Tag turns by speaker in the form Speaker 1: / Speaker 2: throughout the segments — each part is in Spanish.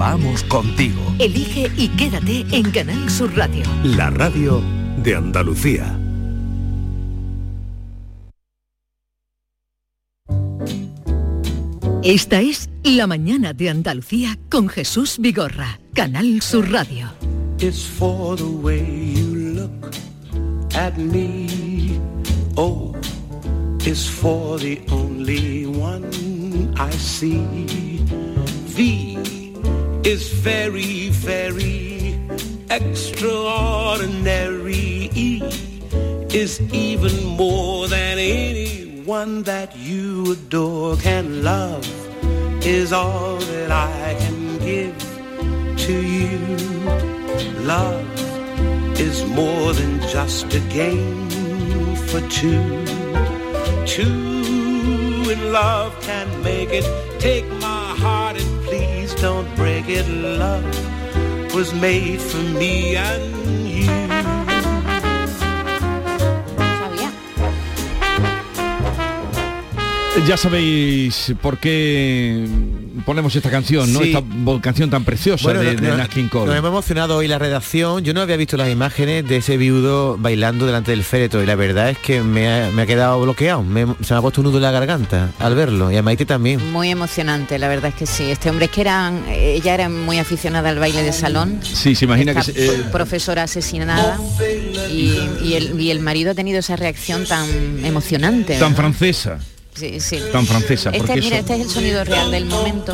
Speaker 1: Vamos contigo.
Speaker 2: Elige y quédate en Canal Sur Radio.
Speaker 1: La radio de Andalucía.
Speaker 2: Esta es La mañana de Andalucía con Jesús Vigorra, Canal Sur Radio.
Speaker 3: It's for the way you look at me. Oh, it's for the only one I see. V is very, very extraordinary. E is even more than anyone that you adore can love. Is all that I can give to you. Love is more than just a game for two. Two in love can make it. Take my heart and please don't break it. Love was made for me and you.
Speaker 4: Ya sabéis por qué ponemos esta canción, ¿no?
Speaker 5: Sí.
Speaker 4: Esta canción tan preciosa
Speaker 5: Bueno,
Speaker 4: de,
Speaker 5: no-
Speaker 4: de
Speaker 5: no-
Speaker 4: Nat King Cole.
Speaker 5: Nos hemos emocionado hoy la redacción. Yo no había visto las imágenes de ese viudo bailando delante del féretro y la verdad es que me ha, me ha quedado bloqueado. Me- se me ha puesto un nudo en la garganta al verlo y a Maite también.
Speaker 6: Muy emocionante, la verdad es que sí. Este hombre es que eran, ella era muy aficionada al baile de salón.
Speaker 4: Sí, se imagina que...
Speaker 6: Esta
Speaker 4: eh,
Speaker 6: profesora asesinada y, y el, y el marido ha tenido esa reacción tan emocionante.
Speaker 4: tan
Speaker 6: ¿verdad?
Speaker 4: francesa.
Speaker 6: Sí, sí.
Speaker 4: tan francesa,
Speaker 6: Este,
Speaker 4: porque
Speaker 6: mira,
Speaker 4: eso-
Speaker 6: este es el sonido real del momento.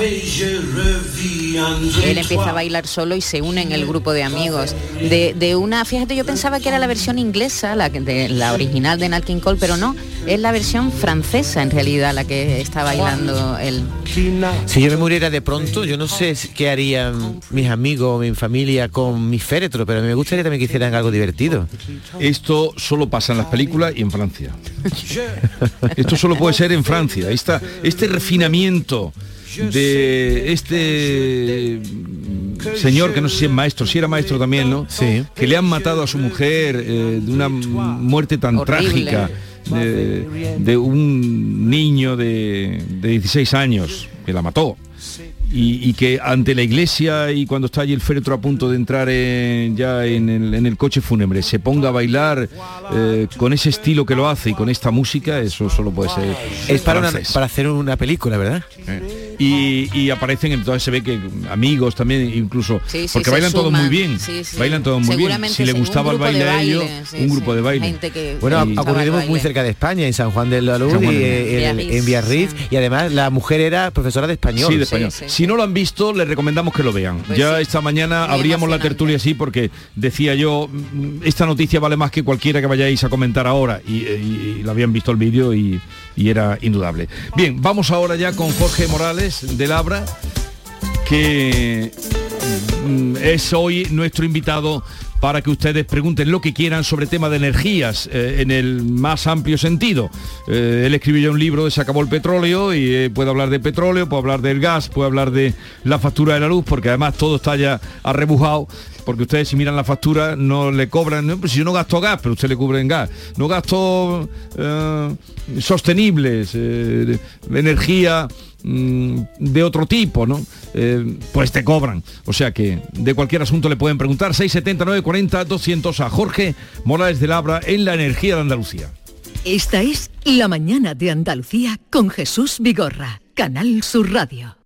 Speaker 6: Él empieza a bailar solo y se une en el grupo de amigos. De, de una, fíjate, yo pensaba que era la versión inglesa, la, de, la original de Nat King Cole, pero no, es la versión francesa en realidad la que está bailando él.
Speaker 5: Si yo me muriera de pronto, yo no sé si- qué harían mis amigos, mi familia con mi féretro, pero me gustaría también que hicieran algo divertido.
Speaker 4: Esto solo pasa en las películas y en Francia. Esto solo puede ser en Francia. Esta, este refinamiento de este señor que no sé si es maestro, si era maestro también, ¿no?
Speaker 5: Sí.
Speaker 4: Que le han matado a su mujer eh, de una muerte tan
Speaker 6: Horrible.
Speaker 4: trágica. De, de un niño de, de 16 años que la mató y, y que ante la iglesia y cuando está allí el féretro a punto de entrar en- ya en el, en el coche fúnebre se ponga a bailar eh, con ese estilo que lo hace y con esta música, eso solo puede ser
Speaker 5: Es para, una-
Speaker 4: francés.
Speaker 5: para hacer una película, ¿verdad?
Speaker 4: Eh, Y, y aparecen entonces se ve que amigos también incluso
Speaker 6: Sí, sí,
Speaker 4: porque bailan todos muy
Speaker 6: suman.
Speaker 4: bien
Speaker 6: Sí, sí.
Speaker 4: bailan todos muy bien si le gustaba el baile a ellos un
Speaker 6: sí.
Speaker 4: grupo de baile
Speaker 6: Gente que-
Speaker 5: Bueno, ha ocurrido muy cerca de España, en San Juan de la Luz y eh, en,
Speaker 6: Biarritz,
Speaker 5: en Biarritz,
Speaker 6: sí.
Speaker 5: y además la mujer era profesora de español.
Speaker 4: Sí, de español.
Speaker 6: sí, sí.
Speaker 4: Si no lo han visto, les recomendamos que lo vean.
Speaker 6: Pues
Speaker 4: ya
Speaker 6: sí.
Speaker 4: esta mañana
Speaker 6: Muy
Speaker 4: abríamos la tertulia así porque decía yo, mm, esta noticia vale más que cualquiera que vayáis a comentar ahora. Y, eh, y- y lo habían visto el vídeo y, y era indudable. Bien, vamos ahora ya con Jorge Morales de Labra, que mm, es hoy nuestro invitado para que ustedes pregunten lo que quieran sobre tema de energías eh, en el más amplio sentido. Eh, él escribió ya un libro de Se acabó el petróleo y eh, puede hablar de petróleo, puede hablar del gas, puede hablar de la factura de la luz, porque además todo está ya arrebujado. Porque ustedes si miran la factura no le cobran, pues si yo no gasto gas, pero usted le cubre gas. No gasto eh, sostenibles, eh, energía mm, de otro tipo, ¿no? Eh, pues te cobran. O sea que de cualquier asunto le pueden preguntar 679 40 200 a Jorge Morales de Labra en la energía de Andalucía.
Speaker 2: Esta es La mañana de Andalucía con Jesús Vigorra, Canal Sur Radio.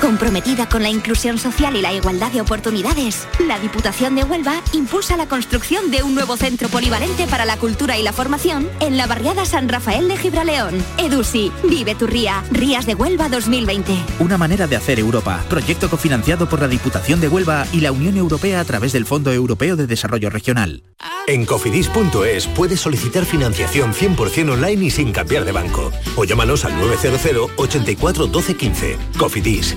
Speaker 7: Comprometida con la inclusión social y la igualdad de oportunidades, la Diputación de Huelva impulsa la construcción de un nuevo centro polivalente para la cultura y la formación en la barriada San Rafael de Gibraleón. EDUSI, vive tu ría, Rías de Huelva 2020.
Speaker 8: Una manera de hacer Europa. Proyecto cofinanciado por la Diputación de Huelva y la Unión Europea a través del Fondo Europeo de Desarrollo Regional.
Speaker 9: En cofidis.es puedes solicitar financiación 100% online y sin cambiar de banco. O llámanos al 900 84 12 15. Cofidis,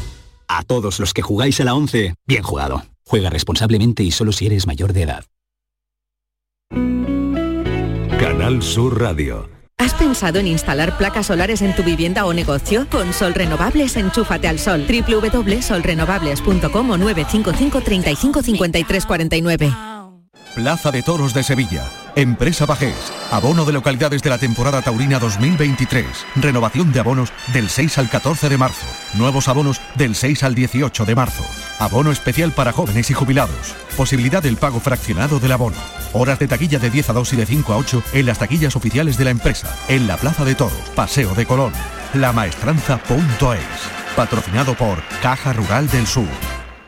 Speaker 10: A todos los que jugáis a la 11, bien jugado. Juega responsablemente y solo si eres mayor de edad.
Speaker 1: Canal Sur Radio.
Speaker 11: ¿Has pensado en instalar placas solares en tu vivienda o negocio? Con Sol Renovables, enchúfate al sol. www.solrenovables.com o 955 35 53 49.
Speaker 12: Plaza de Toros de Sevilla. Empresa Bajés. Abono de localidades de la temporada taurina 2023. Renovación de abonos del 6 al 14 de marzo. Nuevos abonos del 6 al 18 de marzo. Abono especial para jóvenes y jubilados. Posibilidad del pago fraccionado del abono. Horas de taquilla de 10 a 2 y de 5 a 8 en las taquillas oficiales de la empresa. En la Plaza de Toros, Paseo de Colón. Lamaestranza.es. Patrocinado por Caja Rural del Sur.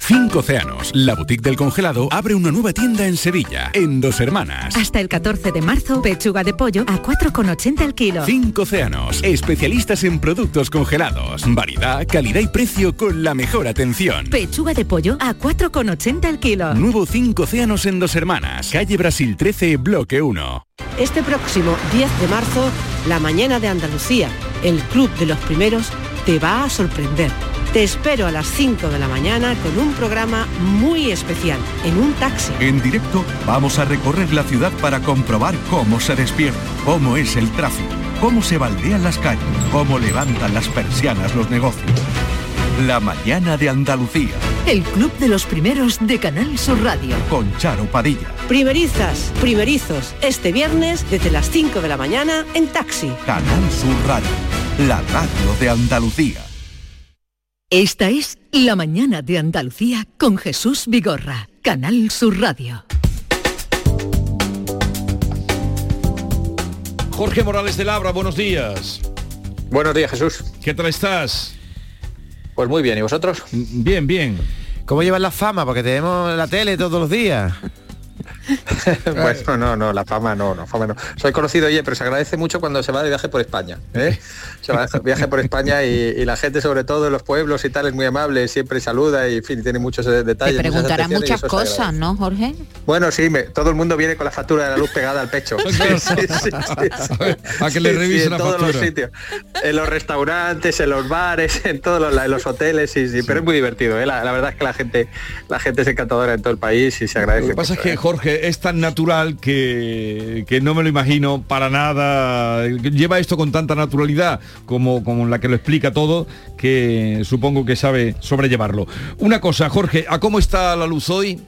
Speaker 13: Cinco Océanos, la boutique del congelado, abre una nueva tienda en Sevilla, en Dos Hermanas.
Speaker 11: Hasta el 14 de marzo, pechuga de pollo a 4,80 el kilo.
Speaker 13: Cinco Océanos, especialistas en productos congelados. Variedad, calidad y precio con la mejor atención.
Speaker 11: Pechuga de pollo a 4,80 el kilo.
Speaker 13: Nuevo Cinco Océanos en Dos Hermanas, calle Brasil 13, bloque 1.
Speaker 14: Este próximo 10 de marzo, la mañana de Andalucía, el Club de los Primeros, te va a sorprender. Te espero a las 5 de la mañana con un programa muy especial, en un taxi.
Speaker 12: En directo vamos a recorrer la ciudad para comprobar cómo se despierta, cómo es el tráfico, cómo se baldean las calles, cómo levantan las persianas los negocios. La mañana de Andalucía.
Speaker 2: El Club de los Primeros de Canal Sur Radio.
Speaker 12: Con Charo Padilla.
Speaker 14: Primerizas, primerizos, este viernes desde las 5 de la mañana en taxi.
Speaker 12: Canal Sur Radio. La radio de Andalucía.
Speaker 2: Esta es La mañana de Andalucía con Jesús Vigorra, Canal Sur Radio.
Speaker 4: Jorge Morales de Labra, buenos días.
Speaker 15: Buenos días, Jesús.
Speaker 4: ¿Qué tal estás?
Speaker 15: Pues muy bien, ¿y vosotros?
Speaker 4: Bien, bien.
Speaker 5: ¿Cómo llevas la fama? Porque te vemos en la tele todos los días.
Speaker 15: pues no, no, no, la fama no, no, fama no. Soy conocido, oye, pero se agradece mucho cuando se va de viaje por España. ¿eh? Se va de viaje por España y, y, la gente, sobre todo en los pueblos y tal, es muy amable, siempre saluda y en fin, tiene muchos detalles.
Speaker 6: Te preguntará muchas cosas, ¿no, Jorge?
Speaker 15: Bueno, sí, me, todo el mundo viene con la factura de la luz pegada al pecho. sí, sí, sí,
Speaker 4: a que le revisen
Speaker 15: en
Speaker 4: la
Speaker 15: todos
Speaker 4: factura.
Speaker 15: los sitios. En los restaurantes, en los bares, en todos los, en los hoteles, sí, sí, pero es muy divertido. ¿eh? La, la, verdad es que la gente, la gente es encantadora en todo el país y se agradece.
Speaker 4: Lo que pasa es que,
Speaker 15: ¿eh?
Speaker 4: Jorge, es tan natural que, que no me lo imagino para nada. Lleva esto con tanta naturalidad como, como la que lo explica todo, que supongo que sabe sobrellevarlo. Una cosa, Jorge, ¿a cómo está la luz hoy?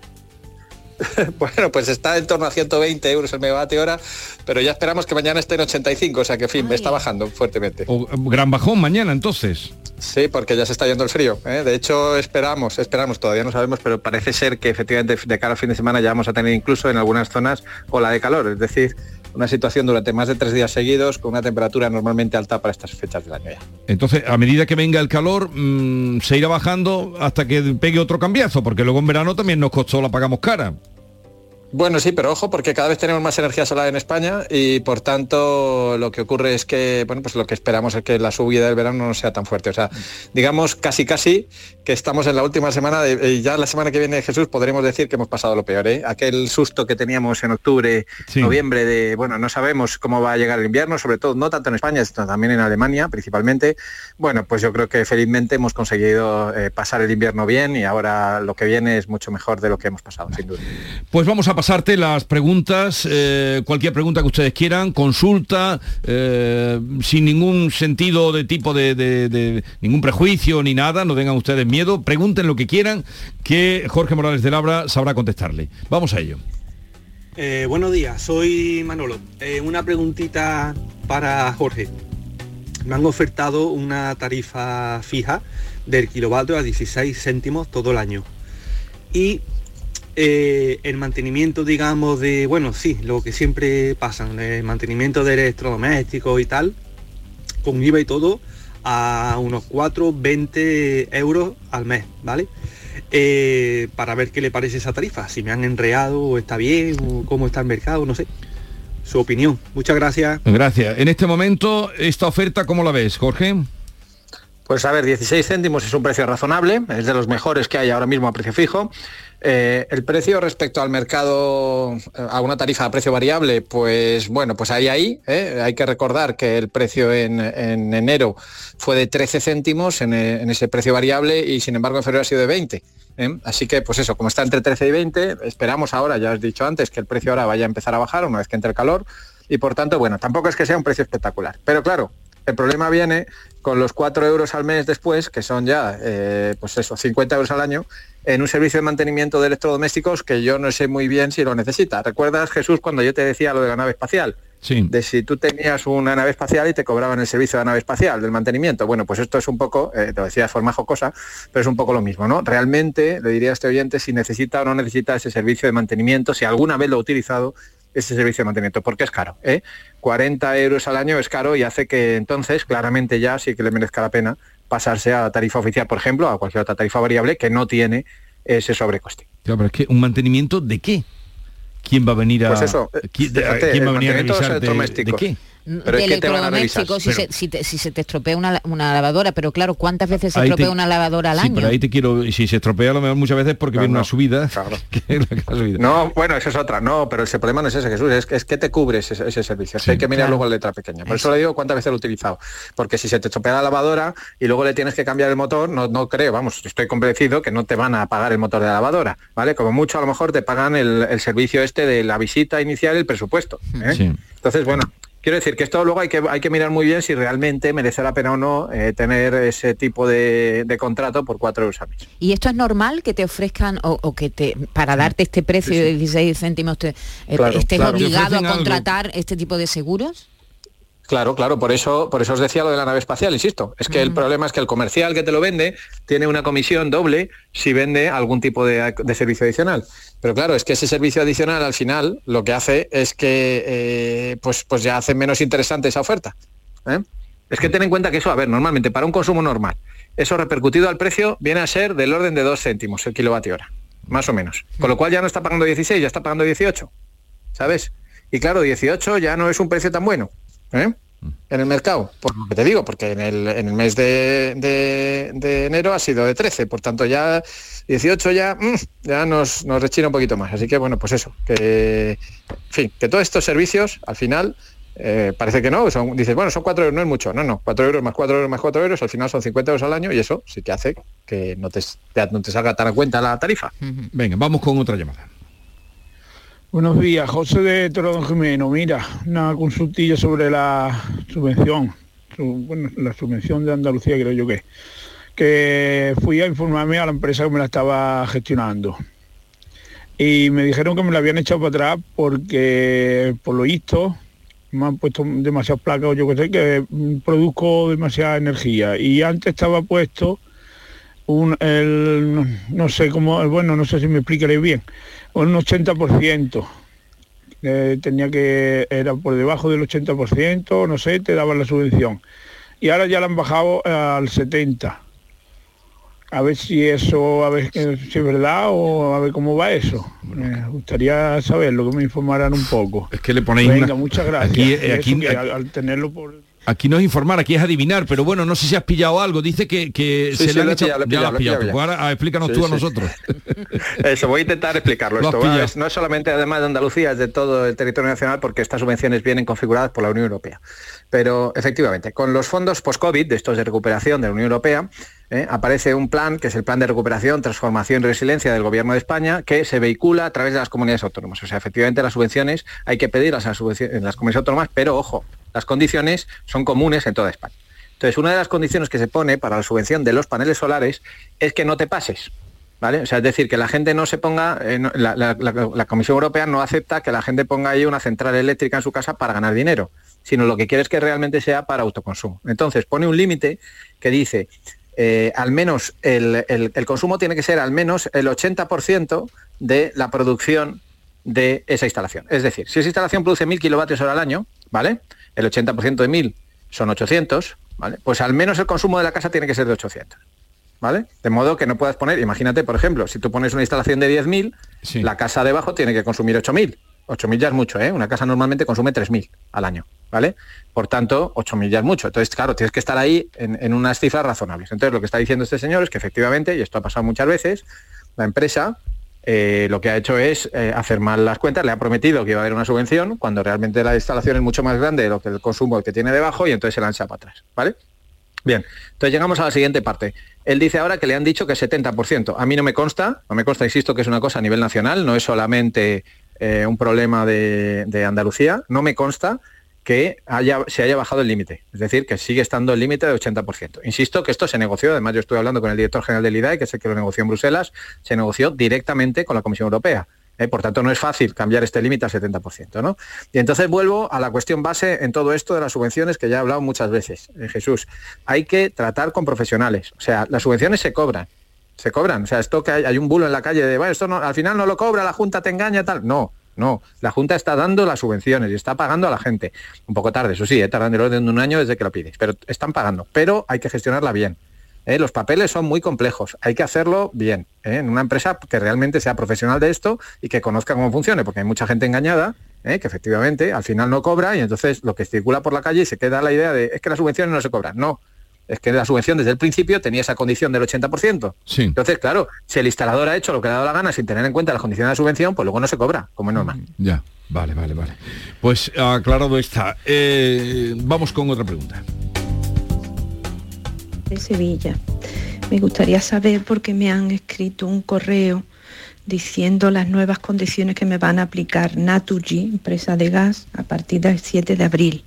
Speaker 15: bueno, pues está en torno a 120 euros el megavatio hora, pero ya esperamos que mañana esté en 85, o sea que en fin, me está bajando fuertemente.
Speaker 4: O, gran bajón mañana entonces.
Speaker 15: Sí, porque ya se está yendo el frío. ¿eh? De hecho, esperamos, esperamos, todavía no sabemos, pero parece ser que efectivamente de cara al fin de semana ya vamos a tener incluso en algunas zonas ola de calor, es decir, una situación durante más de tres días seguidos con una temperatura normalmente alta para estas fechas del año ya.
Speaker 4: Entonces, a medida que venga el calor, mmm, se irá bajando hasta que pegue otro cambiazo, porque luego en verano también nos costó, la pagamos cara.
Speaker 15: Bueno, sí, pero ojo, porque cada vez tenemos más energía solar en España y por tanto lo que ocurre es que, bueno, pues lo que esperamos es que la subida del verano no sea tan fuerte. O sea, digamos casi casi que estamos en la última semana de, y ya la semana que viene Jesús podremos decir que hemos pasado lo peor, ¿eh? Aquel susto que teníamos en octubre, sí. noviembre de, bueno, no sabemos cómo va a llegar el invierno, sobre todo no tanto en España, sino también en Alemania principalmente. Bueno, pues yo creo que felizmente hemos conseguido eh, pasar el invierno bien y ahora lo que viene es mucho mejor de lo que hemos pasado, sin duda.
Speaker 4: Pues vamos a pasarte las preguntas, eh, cualquier pregunta que ustedes quieran, consulta, eh, sin ningún sentido de tipo de, ningún prejuicio ni nada, no tengan ustedes miedo, pregunten lo que quieran, que Jorge Morales de Labra sabrá contestarle. Vamos a ello.
Speaker 16: Eh, buenos días, soy Manolo. Una preguntita para Jorge. Me han ofertado una tarifa fija del kilovatio a 16 céntimos todo el año. Y eh, el mantenimiento, digamos, de, bueno, sí, lo que siempre pasan, el mantenimiento de electrodomésticos y tal, con IVA y todo, a unos 4, 20 euros al mes, ¿vale? Eh, para ver qué le parece esa tarifa, si me han enreado o está bien, o cómo está el mercado, no sé. Su opinión. Muchas gracias.
Speaker 4: Gracias. En este momento, esta oferta, ¿cómo la ves, Jorge?
Speaker 15: Pues a ver, 16 céntimos es un precio razonable, es de los mejores que hay ahora mismo a precio fijo. Eh, el precio respecto al mercado, eh, a una tarifa a precio variable, pues bueno, pues ahí ahí. ¿eh? Hay que recordar que el precio en, en enero fue de 13 céntimos en, ese precio variable y sin embargo en febrero ha sido de 20. ¿eh? Así que pues eso, como está entre 13 y 20, esperamos ahora, ya os he dicho antes, que el precio ahora vaya a empezar a bajar una vez que entre el calor y por tanto, bueno, tampoco es que sea un precio espectacular. Pero claro, el problema viene con los 4 euros al mes después, que son ya, eh, pues eso, 50 euros al año, en un servicio de mantenimiento de electrodomésticos que yo no sé muy bien si lo necesita. ¿Recuerdas, Jesús, cuando yo te decía lo de la nave espacial?
Speaker 4: Sí.
Speaker 15: De si tú tenías una nave espacial y te cobraban el servicio de la nave espacial, del mantenimiento. Bueno, pues esto es un poco, eh, te lo decía de forma jocosa, pero es un poco lo mismo, ¿no? Realmente le diría a este oyente si necesita o no necesita ese servicio de mantenimiento, si alguna vez lo ha utilizado ese servicio de mantenimiento, porque es caro. ¿eh? 40 euros al año es caro y hace que entonces claramente ya sí que le merezca la pena pasarse a la tarifa oficial, por ejemplo, a cualquier otra tarifa variable que no tiene ese sobrecoste.
Speaker 4: Claro, pero es que un mantenimiento de qué? ¿Quién va a venir a
Speaker 15: Pues eso,
Speaker 4: ¿quién, de-
Speaker 15: fíjate,
Speaker 4: quién va a venir a
Speaker 15: de
Speaker 4: revisar de, de
Speaker 15: electrodomésticos.
Speaker 4: qué?
Speaker 15: Pero
Speaker 6: de electrodomésticos si, si, te, si se te estropea una, una lavadora, pero claro, ¿cuántas veces se
Speaker 4: Ahí te-
Speaker 6: estropea una lavadora al
Speaker 4: sí,
Speaker 6: año?
Speaker 4: pero ahí te quiero, y si se estropea a lo mejor muchas veces porque
Speaker 15: No,
Speaker 4: viene
Speaker 15: no,
Speaker 4: una subida. que la que.
Speaker 15: No, bueno, esa es otra. No, pero ese problema no es ese, Jesús. Es, que- es que te cubre ese, ese servicio. Hay que mirar
Speaker 6: Claro.
Speaker 15: luego la letra pequeña. Por eso le digo cuántas veces lo he utilizado. Porque si se te estropea la lavadora y luego le tienes que cambiar el motor, no, no creo, vamos, estoy convencido que no te van a pagar el motor de la lavadora. ¿Vale? Como mucho a lo mejor te pagan el, el servicio este de la visita inicial y el presupuesto. ¿eh?
Speaker 4: Sí.
Speaker 15: Entonces, bueno, quiero decir que esto luego hay que, hay que mirar muy bien si realmente merece la pena o no eh, tener ese tipo de, de contrato por cuatro euros al mes.
Speaker 6: ¿Y esto es normal que te ofrezcan o, o que te para darte este precio de 16 céntimos te, eh,
Speaker 15: Claro,
Speaker 6: estés
Speaker 15: claro.
Speaker 6: Obligado a
Speaker 15: algo.
Speaker 6: contratar este tipo de seguros?
Speaker 15: Claro, claro, por eso, por eso os decía lo de la nave espacial, insisto. Es que el problema es que el comercial que te lo vende tiene una comisión doble si vende algún tipo de, de servicio adicional. Pero claro, es que ese servicio adicional al final lo que hace es que eh, pues, pues ya hace menos interesante esa oferta. ¿eh? Es que ten en cuenta que eso, a ver, normalmente para un consumo normal, eso repercutido al precio viene a ser del orden de 2 céntimos el kilovatio hora, más o menos. Con lo cual ya no está pagando 16, ya está pagando 18, ¿sabes? Y claro, 18 ya no es un precio tan bueno. ¿Eh? en el mercado, por lo que te digo, porque en el, en el mes de, de- de enero ha sido de 13, por tanto ya 18 ya, mm, ya nos, nos rechina un poquito más. Así que bueno, pues eso, que en fin, que todos estos servicios al final eh, parece que no, son, dices, bueno, son 4 euros, no es mucho, no, no, 4 euros más 4 euros más 4 euros, al final son 50 euros al año y eso sí que hace que no te, no te salga tan a cuenta la tarifa.
Speaker 4: Venga, vamos con otra llamada.
Speaker 17: Buenos días, José de Toro Don Jimeno. Mira, una consultilla sobre la subvención, su- bueno, la subvención de Andalucía creo yo que que fui a informarme a la empresa que me la estaba gestionando. Y me dijeron que me la habían echado para atrás porque, por lo visto, me han puesto demasiadas placas o yo que sé, que produzco demasiada energía. Y antes estaba puesto un, no sé cómo, bueno, no sé si me explicaré bien, un 80%. Eh, tenía que, era por debajo del 80%, no sé, te daban la subvención. Y ahora ya la han bajado al 70%. A ver si eso, a ver eh, si es verdad o a ver cómo va eso. Me gustaría saberlo, que me informaran un poco.
Speaker 4: Es que le ponéis
Speaker 17: Venga,
Speaker 4: una-
Speaker 17: muchas gracias.
Speaker 4: Aquí-
Speaker 17: Y
Speaker 4: aquí-
Speaker 17: eso que
Speaker 4: aquí-
Speaker 17: al, al tenerlo por...
Speaker 4: Aquí no es informar, aquí es adivinar, pero bueno, no sé si has pillado algo. Dice que, que
Speaker 15: Sí,
Speaker 4: se
Speaker 15: sí,
Speaker 4: le han
Speaker 15: lo he
Speaker 4: echado-
Speaker 15: pillado, lo he
Speaker 4: ya
Speaker 15: pillado,
Speaker 4: lo has
Speaker 15: lo he
Speaker 4: pillado.
Speaker 15: pillado
Speaker 4: Pues
Speaker 15: ya.
Speaker 4: ahora ah, explícanos
Speaker 15: Sí,
Speaker 4: tú a nosotros.
Speaker 15: Eso, voy a intentar explicarlo. Esto es- no es solamente además de Andalucía, es de todo el territorio nacional porque estas subvenciones vienen configuradas por la Unión Europea. Pero efectivamente, con los fondos post-COVID, de estos de recuperación de la Unión Europea, ¿eh? aparece un plan, que es el Plan de Recuperación, Transformación y Resiliencia del Gobierno de España, que se vehicula a través de las comunidades autónomas. O sea, efectivamente las subvenciones hay que pedirlas las en las comunidades autónomas, pero ojo, las condiciones son comunes en toda España. Entonces, una de las condiciones que se pone para la subvención de los paneles solares es que no te pases. O sea, es decir, que la gente no se ponga, eh, la, Comisión Europea no acepta que la gente ponga ahí una central eléctrica en su casa para ganar dinero, sino lo que quiere es que realmente sea para autoconsumo. Entonces, pone un límite que dice, eh, al menos el, consumo tiene que ser al menos el 80% de la producción de esa instalación. Es decir, si esa instalación produce 1.000 kilovatios hora al año, ¿vale? El 80% de 1.000 son 800, ¿vale? Pues al menos el consumo de la casa tiene que ser de 800. ¿Vale? De modo que no puedas poner, imagínate, por ejemplo, si tú pones una instalación de 10.000, la casa debajo tiene que consumir 8.000. 8.000 ya es mucho, ¿eh? Una casa normalmente consume 3.000 al año, ¿vale? Por tanto, 8.000 ya es mucho. Entonces, claro, tienes que estar ahí en, unas cifras razonables. Entonces, lo que está diciendo este señor es que efectivamente, y esto ha pasado muchas veces, la empresa eh, lo que ha hecho es eh, hacer mal las cuentas, le ha prometido que iba a haber una subvención, cuando realmente la instalación es mucho más grande de lo que el consumo que tiene debajo y entonces se lanza para atrás, ¿vale? Bien, entonces llegamos a la siguiente parte. Él dice ahora que le han dicho que 70%. A mí no me consta, no me consta, insisto, que es una cosa a nivel nacional, no es solamente eh, un problema de, Andalucía, no me consta que haya, se haya bajado el límite, es decir, que sigue estando el límite de 80%. Insisto que esto se negoció, además yo estuve hablando con el director general del IDAE, que es el que lo negoció en Bruselas, se negoció directamente con la Comisión Europea. ¿Eh? por tanto, no es fácil cambiar este límite al 70%. ¿no? Y entonces vuelvo a la cuestión base en todo esto de las subvenciones que ya he hablado muchas veces, eh, Jesús. Hay que tratar con profesionales. O sea, las subvenciones se cobran. Se cobran. O sea, esto que hay, un bulo en la calle de, bueno, esto no, al final no lo cobra, la Junta te engaña, tal. No, no, la Junta está dando las subvenciones y está pagando a la gente. Un poco tarde, eso sí, ¿eh? tardan el orden de un año desde que lo pides, pero están pagando. Pero hay que gestionarla bien. ¿Eh? Los papeles son muy complejos, hay que hacerlo bien, ¿eh? en una empresa que realmente sea profesional de esto y que conozca cómo funciona, porque hay mucha gente engañada, ¿eh? que efectivamente al final no cobra y entonces lo que circula por la calle se queda la idea de es que las subvenciones no se cobran. No, es que la subvención desde el principio tenía esa condición del 80%.
Speaker 4: Sí.
Speaker 15: Entonces, claro, si el instalador ha hecho lo que le ha dado la gana sin tener en cuenta las condiciones de la subvención, pues luego no se cobra, como es normal.
Speaker 4: Ya, vale, vale, vale. Pues aclarado está. vamos con otra pregunta
Speaker 18: de Sevilla. Me gustaría saber por qué me han escrito un correo diciendo las nuevas condiciones que me van a aplicar Naturgy, empresa de gas, a partir del 7 de abril.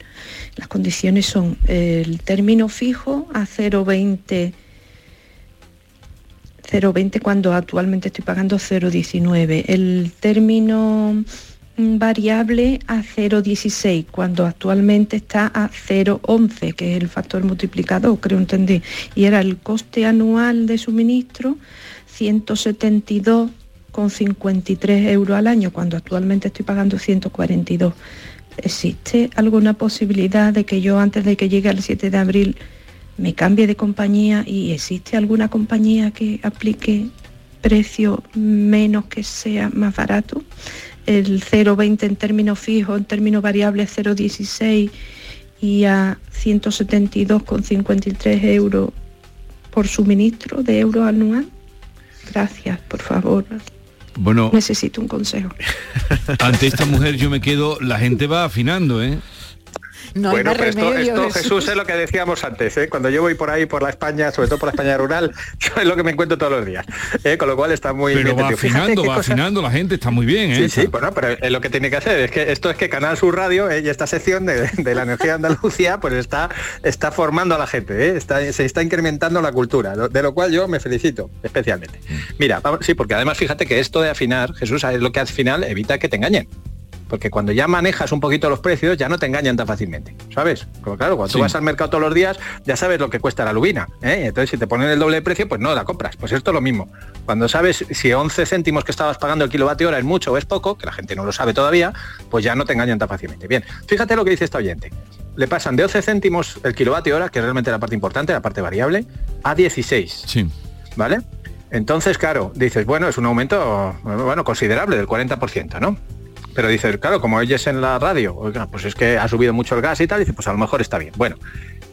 Speaker 18: Las condiciones son el término fijo a 0,20 0,20 cuando actualmente estoy pagando 0,19. El término variable a 0,16 cuando actualmente está a 0,11 que es el factor multiplicador creo entendí y era el coste anual de suministro 172,53 euros al año cuando actualmente estoy pagando 142 ¿existe alguna posibilidad de que yo antes de que llegue al 7 de abril me cambie de compañía y existe alguna compañía que aplique precio menos que sea más barato el 0,20 en términos fijos, en términos variables 0,16 y a 172,53 euros por suministro de euros anual. Gracias, por favor.
Speaker 4: Bueno,
Speaker 18: necesito un consejo.
Speaker 4: Ante esta mujer yo me quedo, la gente va afinando, ¿eh?
Speaker 15: Bueno, pero esto, Jesús. es lo que decíamos antes, ¿eh? cuando yo voy por ahí por la España, sobre todo por la España rural, es lo que me encuentro todos los días. ¿eh? Con lo cual está muy
Speaker 4: pero va afinando, va afinando la gente, está muy bien,
Speaker 15: ¿eh? Sí, sí, bueno, pero es lo que tiene que hacer, es que esto es que Canal Sur Radio ¿eh? y esta sección de, la energía de Andalucía, pues está, está formando a la gente, ¿eh? está, se está incrementando la cultura, de lo cual yo me felicito especialmente. Mira, sí, porque además fíjate que esto de afinar, Jesús, es lo que al final evita que te engañen porque cuando ya manejas un poquito los precios ya no te engañan tan fácilmente, ¿sabes? Porque claro, cuando tú vas al mercado todos los días ya sabes lo que cuesta la lubina, ¿eh? entonces si te ponen el doble de precio, pues no la compras. Pues esto es lo mismo. Cuando sabes si 11 céntimos que estabas pagando el kilovatio hora es mucho o es poco, que la gente no lo sabe todavía, pues ya no te engañan tan fácilmente. Bien, fíjate lo que dice esta oyente. Le pasan de 11 céntimos el kilovatio hora, que es realmente la parte importante, la parte variable, a 16.
Speaker 4: Sí.
Speaker 15: ¿Vale? Entonces, claro, dices, bueno, es un aumento bueno, considerable del 40%, ¿no? Pero dices, claro, como oyes en la radio, oiga, pues es que ha subido mucho el gas y tal, dice, pues a lo mejor está bien. Bueno,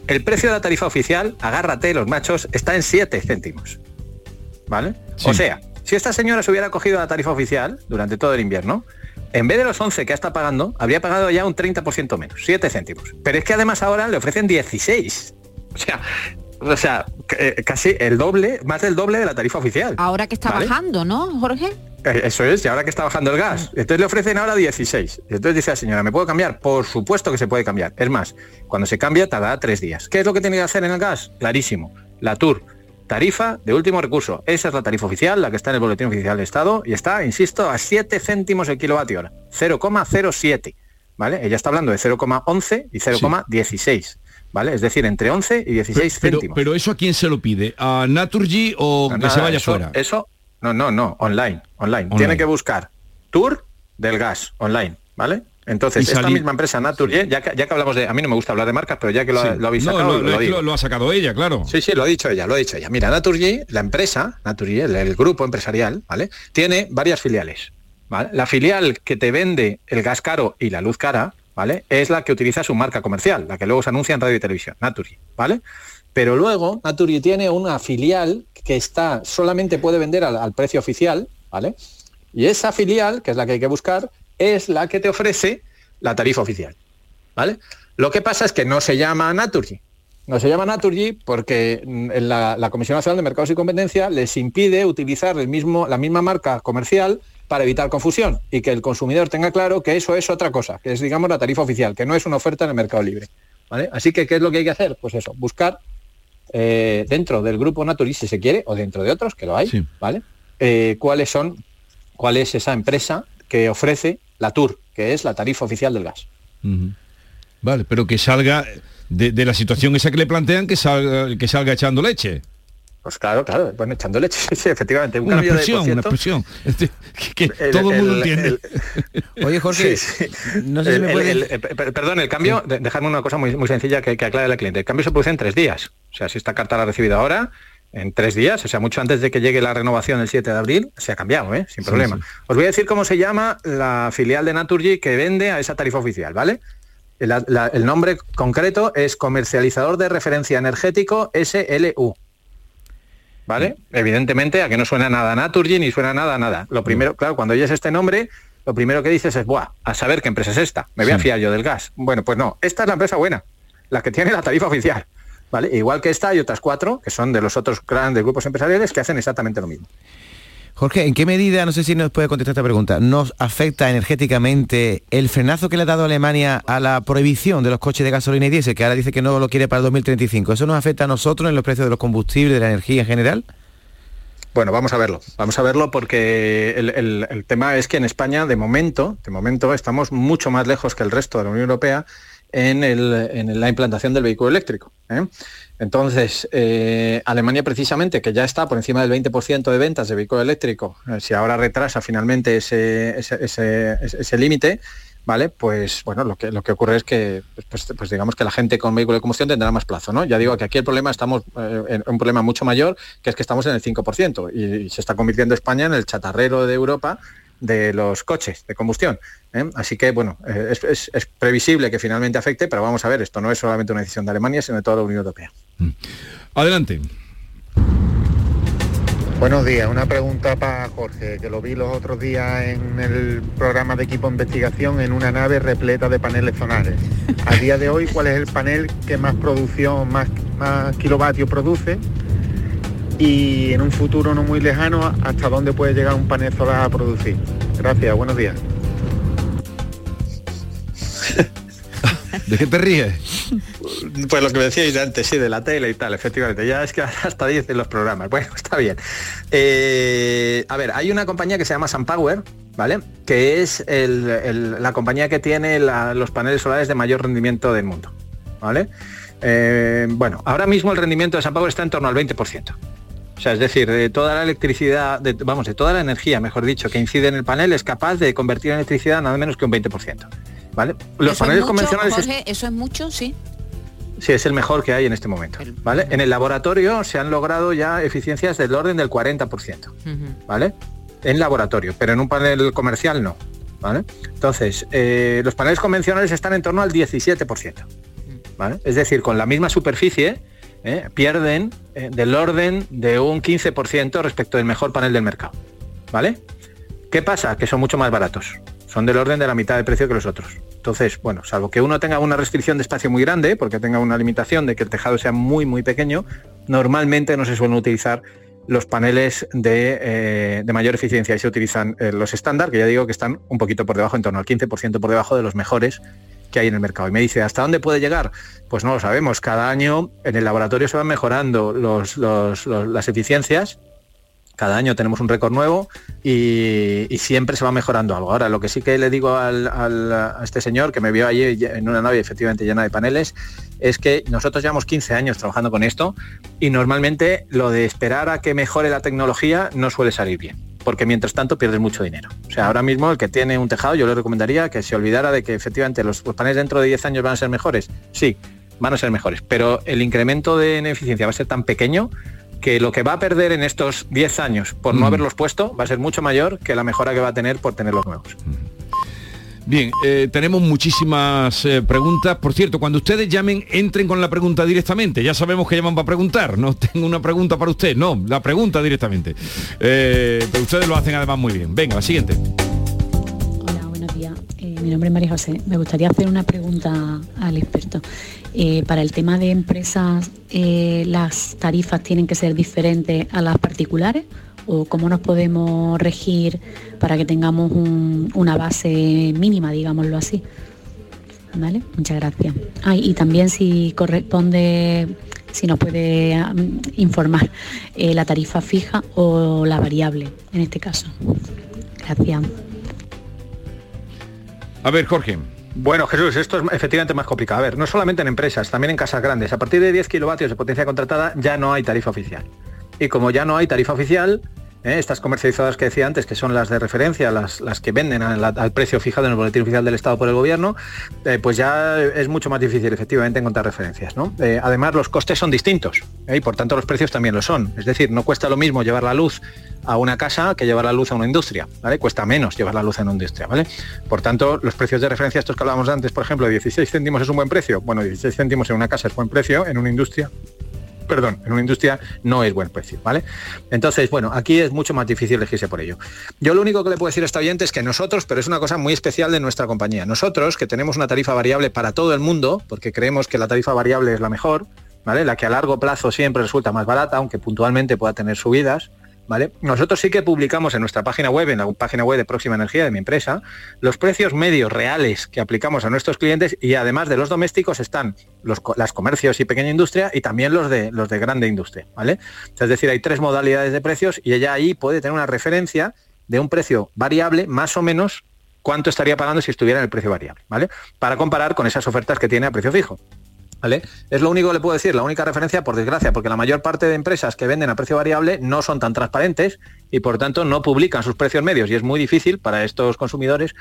Speaker 15: el precio de la tarifa oficial, agárrate los machos, está en 7 céntimos. ¿Vale? O sea, si esta señora se hubiera cogido la tarifa oficial durante todo el invierno, en vez de los 11 que está pagando, habría pagado ya un 30% menos, 7 céntimos. Pero es que además ahora le ofrecen 16. O sea, o sea, eh, casi el doble, más del doble de la tarifa oficial.
Speaker 6: Ahora que está
Speaker 15: ¿Vale?
Speaker 6: bajando, ¿no, Jorge?
Speaker 15: Eh, Eso es, y ahora que está bajando el gas. Entonces le ofrecen ahora 16. Y entonces dice la señora, ¿me puedo cambiar? Por supuesto que se puede cambiar. Es más, cuando se cambia tardará tres días. ¿Qué es lo que tiene que hacer en el gas? Clarísimo. La TUR. Tarifa de último recurso. Esa es la tarifa oficial, la que está en el boletín oficial de Estado, y está, insisto, a 7 céntimos el kilovatio hora. 0,07. ¿Vale? Ella está hablando de 0,11 y 0,16. ¿Vale? Es decir, entre 11 y 16
Speaker 4: Pero,
Speaker 15: céntimos.
Speaker 4: pero eso a quién se lo pide? ¿A Naturgy o
Speaker 15: No,
Speaker 4: que
Speaker 15: nada,
Speaker 4: se vaya
Speaker 15: eso,
Speaker 4: fuera?
Speaker 15: Eso, no, no, no, online, online.
Speaker 4: Online.
Speaker 15: Tiene que buscar Tour del gas, online, ¿vale? Entonces, esta misma empresa Naturgy, ya que, ya que hablamos de, a mí no me gusta hablar de marcas, pero ya que lo, ha- lo habéis sacado,
Speaker 4: lo-
Speaker 15: lo,
Speaker 4: lo-
Speaker 15: digo.
Speaker 4: lo- lo ha sacado ella, claro.
Speaker 15: Sí, sí, lo ha dicho ella, lo ha dicho ella. Mira, Naturgy, la empresa, Naturgy, el, el grupo empresarial, ¿vale? Tiene varias filiales. ¿vale? La filial que te vende el gas caro y la luz cara, ¿vale? Es la que utiliza su marca comercial, la que luego se anuncia en radio y televisión, Naturgy, ¿vale? Pero luego Naturgy tiene una filial que está, solamente puede vender al, precio oficial, ¿vale? Y esa filial, que es la que hay que buscar, es la que te ofrece la tarifa oficial. ¿Vale? Lo que pasa es que no se llama Naturgy. No se llama Naturgy porque mm, la, la Comisión Nacional de Mercados y Competencia les impide utilizar el mismo, la misma marca comercial para evitar confusión y que el consumidor tenga claro que eso es otra cosa, que es digamos la tarifa oficial, que no es una oferta en el mercado libre. ¿vale? Así que, ¿qué es lo que hay que hacer? Pues eso, buscar eh, dentro del grupo Naturgy, si se quiere, o dentro de otros, que lo hay, ¿vale? Eh, cuáles son, cuál es esa empresa que ofrece la TUR, que es la tarifa oficial del gas.
Speaker 4: Vale, pero que salga de, de la situación esa que le plantean, que salga, que salga echando leche.
Speaker 15: Pues claro, claro, bueno, echando leche, sí, efectivamente. Un
Speaker 4: Una
Speaker 15: cambio de,
Speaker 4: expresión, una expresión. Este, que que
Speaker 15: el-
Speaker 4: todo el mundo
Speaker 15: el-
Speaker 4: entiende.
Speaker 5: Oye, Jorge,
Speaker 15: Sí, sí.
Speaker 5: no sé si
Speaker 15: El-
Speaker 5: me
Speaker 15: el-
Speaker 5: puede-
Speaker 15: el- eh, per- perdón, el cambio, de- dejadme una cosa muy, muy sencilla que, que aclare al cliente. El cambio se produce en tres días. O sea, si esta carta la ha recibido ahora, en tres días, o sea, mucho antes de que llegue la renovación el 7 de abril, se ha cambiado, ¿eh? sin
Speaker 4: Sí,
Speaker 15: problema.
Speaker 4: sí.
Speaker 15: Os voy a decir cómo se llama la filial de Naturgy que vende a esa tarifa oficial, ¿vale? La- la- el nombre concreto es Comercializador de Referencia Energético SLU. ¿Vale? Evidentemente, a que no suena nada a Naturgy ni suena nada a nada. Lo primero, claro, cuando oyes este nombre, lo primero que dices es, Buah, a saber qué empresa es esta. Me voy a fiar yo del gas. Bueno, pues no, esta es la empresa buena, la que tiene la tarifa oficial. ¿Vale? Igual que esta hay otras cuatro, que son de los otros grandes grupos empresariales, que hacen exactamente lo mismo.
Speaker 5: Jorge, ¿en qué medida, no sé si nos puede contestar esta pregunta, nos afecta energéticamente el frenazo que le ha dado Alemania a la prohibición de los coches de gasolina y diésel, que ahora dice que no lo quiere para el 2035? ¿Eso nos afecta a nosotros en los precios de los combustibles, de la energía en general?
Speaker 15: Bueno, vamos a verlo. Vamos a verlo porque el, el- tema es que en España, de momento, de momento, estamos mucho más lejos que el resto de la Unión Europea en, el- en la implantación del vehículo eléctrico. ¿eh? Entonces, eh, Alemania precisamente, que ya está por encima del 20% de ventas de vehículo eléctrico, eh, si ahora retrasa finalmente ese, ese- ese- límite, ¿vale? Pues bueno, lo que, lo que ocurre es que, pues, pues digamos que la gente con vehículo de combustión tendrá más plazo, ¿no? Ya digo que aquí el problema estamos en un problema mucho mayor, que es que estamos en el 5% y, y se está convirtiendo España en el chatarrero de Europa de los coches de combustión. ¿eh? Así que, bueno, eh, es, es- es previsible que finalmente afecte, pero vamos a ver, esto no es solamente una decisión de Alemania, sino de toda la Unión Europea.
Speaker 4: Adelante.
Speaker 19: Buenos días, una pregunta para Jorge, que lo vi los otros días en el programa de equipo de investigación en una nave repleta de paneles solares. A día de hoy, ¿cuál es el panel que más producción, más, más kilovatios produce? Y en un futuro no muy lejano, ¿hasta dónde puede llegar un panel solar a producir? Gracias, buenos días.
Speaker 4: ¿De qué te ríes?
Speaker 15: Pues lo que me decíais antes, sí, de la tele y tal, efectivamente. Ya es que hasta dicen los programas. Bueno, está bien. Eh, a ver, hay una compañía que se llama SunPower, ¿vale? Que es el- el- la compañía que tiene la- los paneles solares de mayor rendimiento del mundo, ¿vale? Eh, bueno, ahora mismo el rendimiento de SunPower está en torno al 20%. O sea, es decir, de toda la electricidad, de- vamos, de toda la energía, mejor dicho, que incide en el panel, es capaz de convertir en electricidad nada menos que un 20%. ¿Vale? Los
Speaker 6: ¿Eso es
Speaker 15: paneles
Speaker 6: mucho,
Speaker 15: convencionales
Speaker 6: Jorge, eso es mucho, sí.
Speaker 15: Sí, es el mejor que hay en este momento. ¿vale? En el laboratorio se han logrado ya eficiencias del orden del 40%. ¿vale? En laboratorio, pero en un panel comercial no. ¿vale? Entonces, eh, los paneles convencionales están en torno al 17%. ¿vale? Es decir, con la misma superficie eh, pierden eh, del orden de un 15% respecto del mejor panel del mercado. ¿Vale? ¿Qué pasa? Que son mucho más baratos. Son del orden de la mitad de precio que los otros. Entonces, bueno, salvo que uno tenga una restricción de espacio muy grande, porque tenga una limitación de que el tejado sea muy, muy pequeño, normalmente no se suelen utilizar los paneles de, eh, mayor eficiencia y se utilizan los estándar, que ya digo que están un poquito por debajo, en torno al 15% por debajo de los mejores que hay en el mercado. Y me dice, ¿hasta dónde puede llegar? Pues no lo sabemos. Cada año en el laboratorio se van mejorando los- los- las eficiencias cada año tenemos un récord nuevo y, y siempre se va mejorando algo. Ahora, lo que sí que le digo al- al- a este señor que me vio allí en una nave efectivamente llena de paneles, es que nosotros llevamos 15 años trabajando con esto y normalmente lo de esperar a que mejore la tecnología no suele salir bien. Porque mientras tanto pierdes mucho dinero. O sea, ahora mismo el que tiene un tejado, yo le recomendaría que se olvidara de que efectivamente los, los paneles dentro de 10 años van a ser mejores. Sí, van a ser mejores. Pero el incremento de eficiencia va a ser tan pequeño que lo que va a perder en estos 10 años por no
Speaker 4: Mm.
Speaker 15: haberlos puesto va a ser mucho mayor que la mejora que va a tener por tener los nuevos.
Speaker 4: Bien, eh, tenemos muchísimas eh, preguntas. Por cierto, cuando ustedes llamen, entren con la pregunta directamente. Ya sabemos que llaman para preguntar. No tengo una pregunta para usted. No, la pregunta directamente. Eh, pero ustedes lo hacen además muy bien. Venga, la siguiente.
Speaker 20: Hola, buenos días. Mi nombre es María José. Me gustaría hacer una pregunta al experto. Para el tema de empresas, ¿las tarifas tienen que ser diferentes a las particulares? ¿O cómo nos podemos regir para que tengamos un- una base mínima, digámoslo así? ¿Vale? Muchas gracias. Ah, y también si corresponde, si nos puede am, informar eh, la tarifa fija o la variable en este caso. Gracias.
Speaker 4: A ver, Jorge.
Speaker 15: Bueno, Jesús, esto es efectivamente más complicado. A ver, no solamente en empresas, también en casas grandes. A partir de 10 kilovatios de potencia contratada ya no hay tarifa oficial. Y como ya no hay tarifa oficial, ¿eh? estas comercializadoras que decía antes, que son las de referencia, las, las que venden al, precio fijado en el boletín oficial del Estado por el Gobierno, eh, pues ya es mucho más difícil efectivamente encontrar referencias. Eh, además, los costes son distintos y por tanto los precios también lo son. Es decir, no cuesta lo mismo llevar la luz a una casa que llevar la luz a una industria. Cuesta menos llevar la luz a una industria. Por tanto, los precios de referencia, estos que hablábamos antes, por ejemplo, 16 céntimos es un buen precio. Bueno, 16 céntimos en una casa es buen precio, en una industria perdón, en una industria no es buen precio, ¿vale? Entonces, bueno, aquí es mucho más difícil elegirse por ello. Yo lo único que le puedo decir a esta oyente es que nosotros, pero es una cosa muy especial de nuestra compañía, nosotros que tenemos una tarifa variable para todo el mundo, porque creemos que la tarifa variable es la mejor, ¿vale? La que a largo plazo siempre resulta más barata, aunque puntualmente pueda tener subidas, Nosotros sí que publicamos en nuestra página web, en la página web de Próxima Energía de mi empresa, los precios medios reales que aplicamos a nuestros clientes y además de los domésticos están los, las comercios y pequeña industria y también los de los de grande industria, ¿vale? Es decir, hay tres modalidades de precios y ella ahí puede tener una referencia de un precio variable más o menos cuánto estaría pagando si estuviera en el precio variable, ¿vale? Para comparar con esas ofertas que tiene a precio fijo. Es lo único que le puedo decir, la única referencia, por desgracia, porque la mayor parte de empresas que venden a precio variable no son tan transparentes y por tanto no publican sus precios medios y es muy difícil para estos consumidores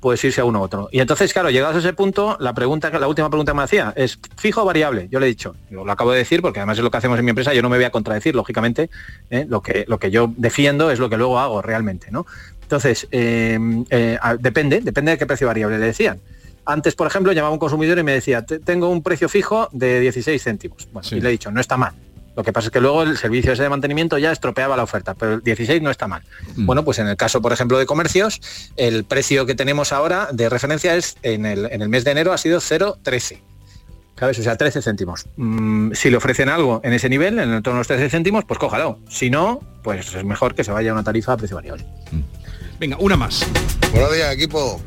Speaker 15: pues irse a uno u otro. Y entonces, claro, llegados a ese punto, la pregunta la última pregunta que me hacía es fijo o variable. Yo le he dicho, lo, acabo de decir porque además es lo que hacemos en mi empresa, yo no me voy a contradecir, lógicamente, ¿eh? lo, que, yo defiendo es lo que luego hago realmente, ¿no? Entonces, eh, eh, depende, depende de qué precio variable le decían. Antes, por ejemplo, llamaba un consumidor y me decía, "Te- tengo un precio fijo de 16 céntimos. Bueno, y le he dicho, no está mal. Lo que pasa es que luego el servicio ese de mantenimiento ya estropeaba la oferta, pero el 16 no está mal. Bueno, pues en el caso, por ejemplo, de comercios, el precio que tenemos ahora de referencia es en el, en el mes de enero ha sido 0,13. ¿Sabes? O sea, 13 céntimos. Mm, si le ofrecen algo en ese nivel, en el torno de los 13 céntimos, pues cójalo. Si no, pues es mejor que se vaya a una tarifa a precio variable.
Speaker 4: Venga, una más.
Speaker 21: Buenos días, equipo.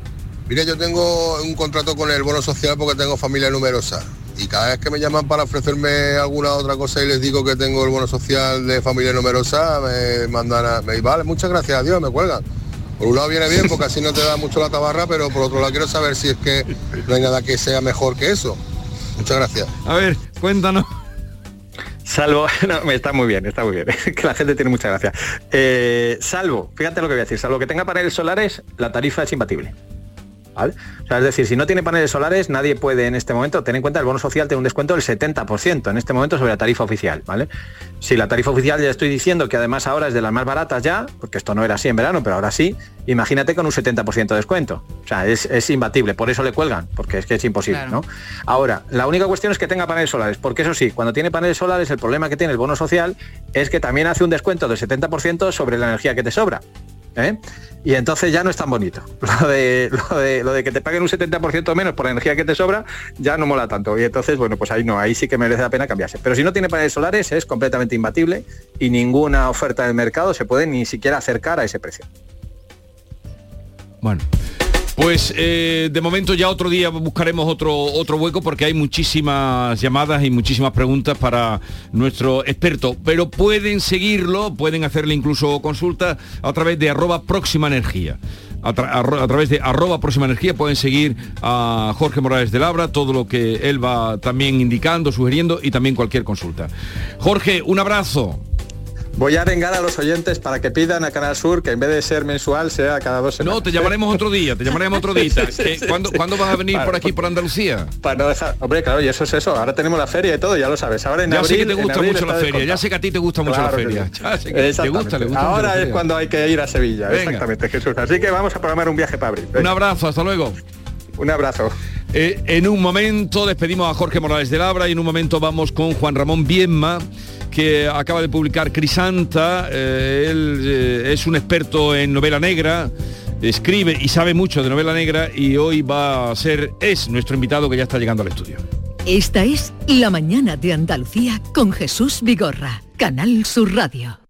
Speaker 21: Mire, yo tengo un contrato con el bono social porque tengo familia numerosa. Y cada vez que me llaman para ofrecerme alguna otra cosa y les digo que tengo el bono social de familia numerosa, me mandan a... Me, vale, muchas gracias, adiós, me cuelgan. Por un lado viene bien porque así no te da mucho la tabarra, pero por otro lado quiero saber si es que no hay nada que sea mejor que eso. Muchas gracias.
Speaker 4: A ver, cuéntanos.
Speaker 15: Salvo, no, está muy bien, está muy bien, que la gente tiene mucha gracia. Eh, salvo, fíjate lo que voy a decir, salvo que tenga paneles solares, la tarifa es imbatible. ¿Vale? O sea, es decir, si no tiene paneles solares, nadie puede en este momento, tener en cuenta el bono social tiene un descuento del 70% en este momento sobre la tarifa oficial, ¿vale? Si la tarifa oficial ya estoy diciendo que además ahora es de las más baratas ya, porque esto no era así en verano, pero ahora sí, imagínate con un 70% de descuento. O sea, es, es imbatible, por eso le cuelgan, porque es que es imposible,
Speaker 6: Claro.
Speaker 15: ¿no? Ahora, la única cuestión es que tenga paneles solares, porque eso sí, cuando tiene paneles solares, el problema que tiene el bono social es que también hace un descuento del 70% sobre la energía que te sobra. ¿Eh? y entonces ya no es tan bonito. Lo de, lo de, lo de que te paguen un 70% menos por la energía que te sobra ya no mola tanto. Y entonces, bueno, pues ahí no, ahí sí que merece la pena cambiarse. Pero si no tiene paneles solares es completamente imbatible y ninguna oferta del mercado se puede ni siquiera acercar a ese precio.
Speaker 4: Bueno. Pues eh, de momento ya otro día buscaremos otro, otro hueco porque hay muchísimas llamadas y muchísimas preguntas para nuestro experto. Pero pueden seguirlo, pueden hacerle incluso consulta a través de arroba próxima energía. A, a través de arroba próxima energía pueden seguir a Jorge Morales de Labra, todo lo que él va también indicando, sugiriendo y también cualquier consulta. Jorge, un abrazo.
Speaker 15: Voy a arengar a los oyentes para que pidan a Canal Sur que en vez de ser mensual sea cada dos semanas.
Speaker 4: No, te llamaremos otro día, te llamaremos otro día.
Speaker 15: Sí, sí,
Speaker 4: ¿Cuándo,
Speaker 15: sí.
Speaker 4: cuándo vas a venir por aquí,
Speaker 15: pues-
Speaker 4: por Andalucía?
Speaker 15: Para no dejar, hombre, claro, y eso es eso. Ahora tenemos la feria y todo, ya lo sabes. Ahora en
Speaker 4: Ya sé que te gusta mucho la feria, ya sé que a ti te gusta mucho
Speaker 15: Claro
Speaker 4: la feria.
Speaker 15: sí.
Speaker 4: Ya sé que te
Speaker 15: Exactamente.
Speaker 4: gusta, le gusta mucho la
Speaker 15: Ahora es cuando hay que ir a Sevilla,
Speaker 4: Venga.
Speaker 15: exactamente, Jesús. Así que vamos a programar un viaje para abril.
Speaker 4: Un abrazo, hasta luego.
Speaker 15: Un abrazo.
Speaker 4: Eh, en un momento despedimos a Jorge Morales de Labra y en un momento vamos con Juan Ramón Bienma, que acaba de publicar Crisanta. Eh, él eh, es un experto en novela negra, escribe y sabe mucho de novela negra y hoy va a ser, es nuestro invitado que ya está llegando al estudio.
Speaker 2: Esta es La mañana de Andalucía con Jesús Vigorra, Canal Sur Radio.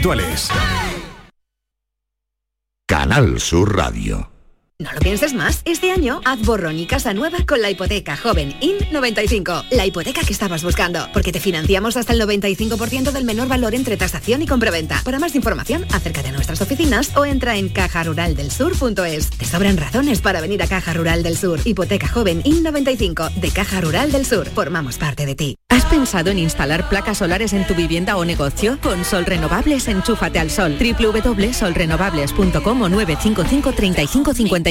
Speaker 1: Canal Sur Radio.
Speaker 22: No lo pienses más. Este año haz borrón y casa nueva con la hipoteca joven IN95. La hipoteca que estabas buscando. Porque te financiamos hasta el 95% del menor valor entre tasación y compraventa. Para más información, acércate a nuestras oficinas o entra en cajaruraldelsur.es. Te sobran razones para venir a Caja Rural del Sur. Hipoteca joven IN95 de Caja Rural del Sur. Formamos parte de ti.
Speaker 11: ¿Has pensado en instalar placas solares en tu vivienda o negocio? Con Sol Renovables, enchúfate al sol. www.solrenovables.com o 955 35 53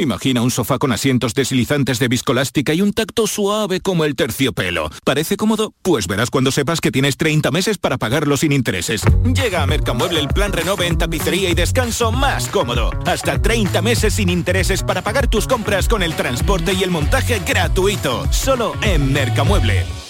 Speaker 13: Imagina un sofá con asientos deslizantes de viscolástica y un tacto suave como el terciopelo. ¿Parece cómodo? Pues verás cuando sepas que tienes 30 meses para pagarlo sin intereses. Llega a Mercamueble el plan Renove en tapicería y descanso más cómodo. Hasta 30 meses sin intereses para pagar tus compras con el transporte y el montaje gratuito. Solo en Mercamueble.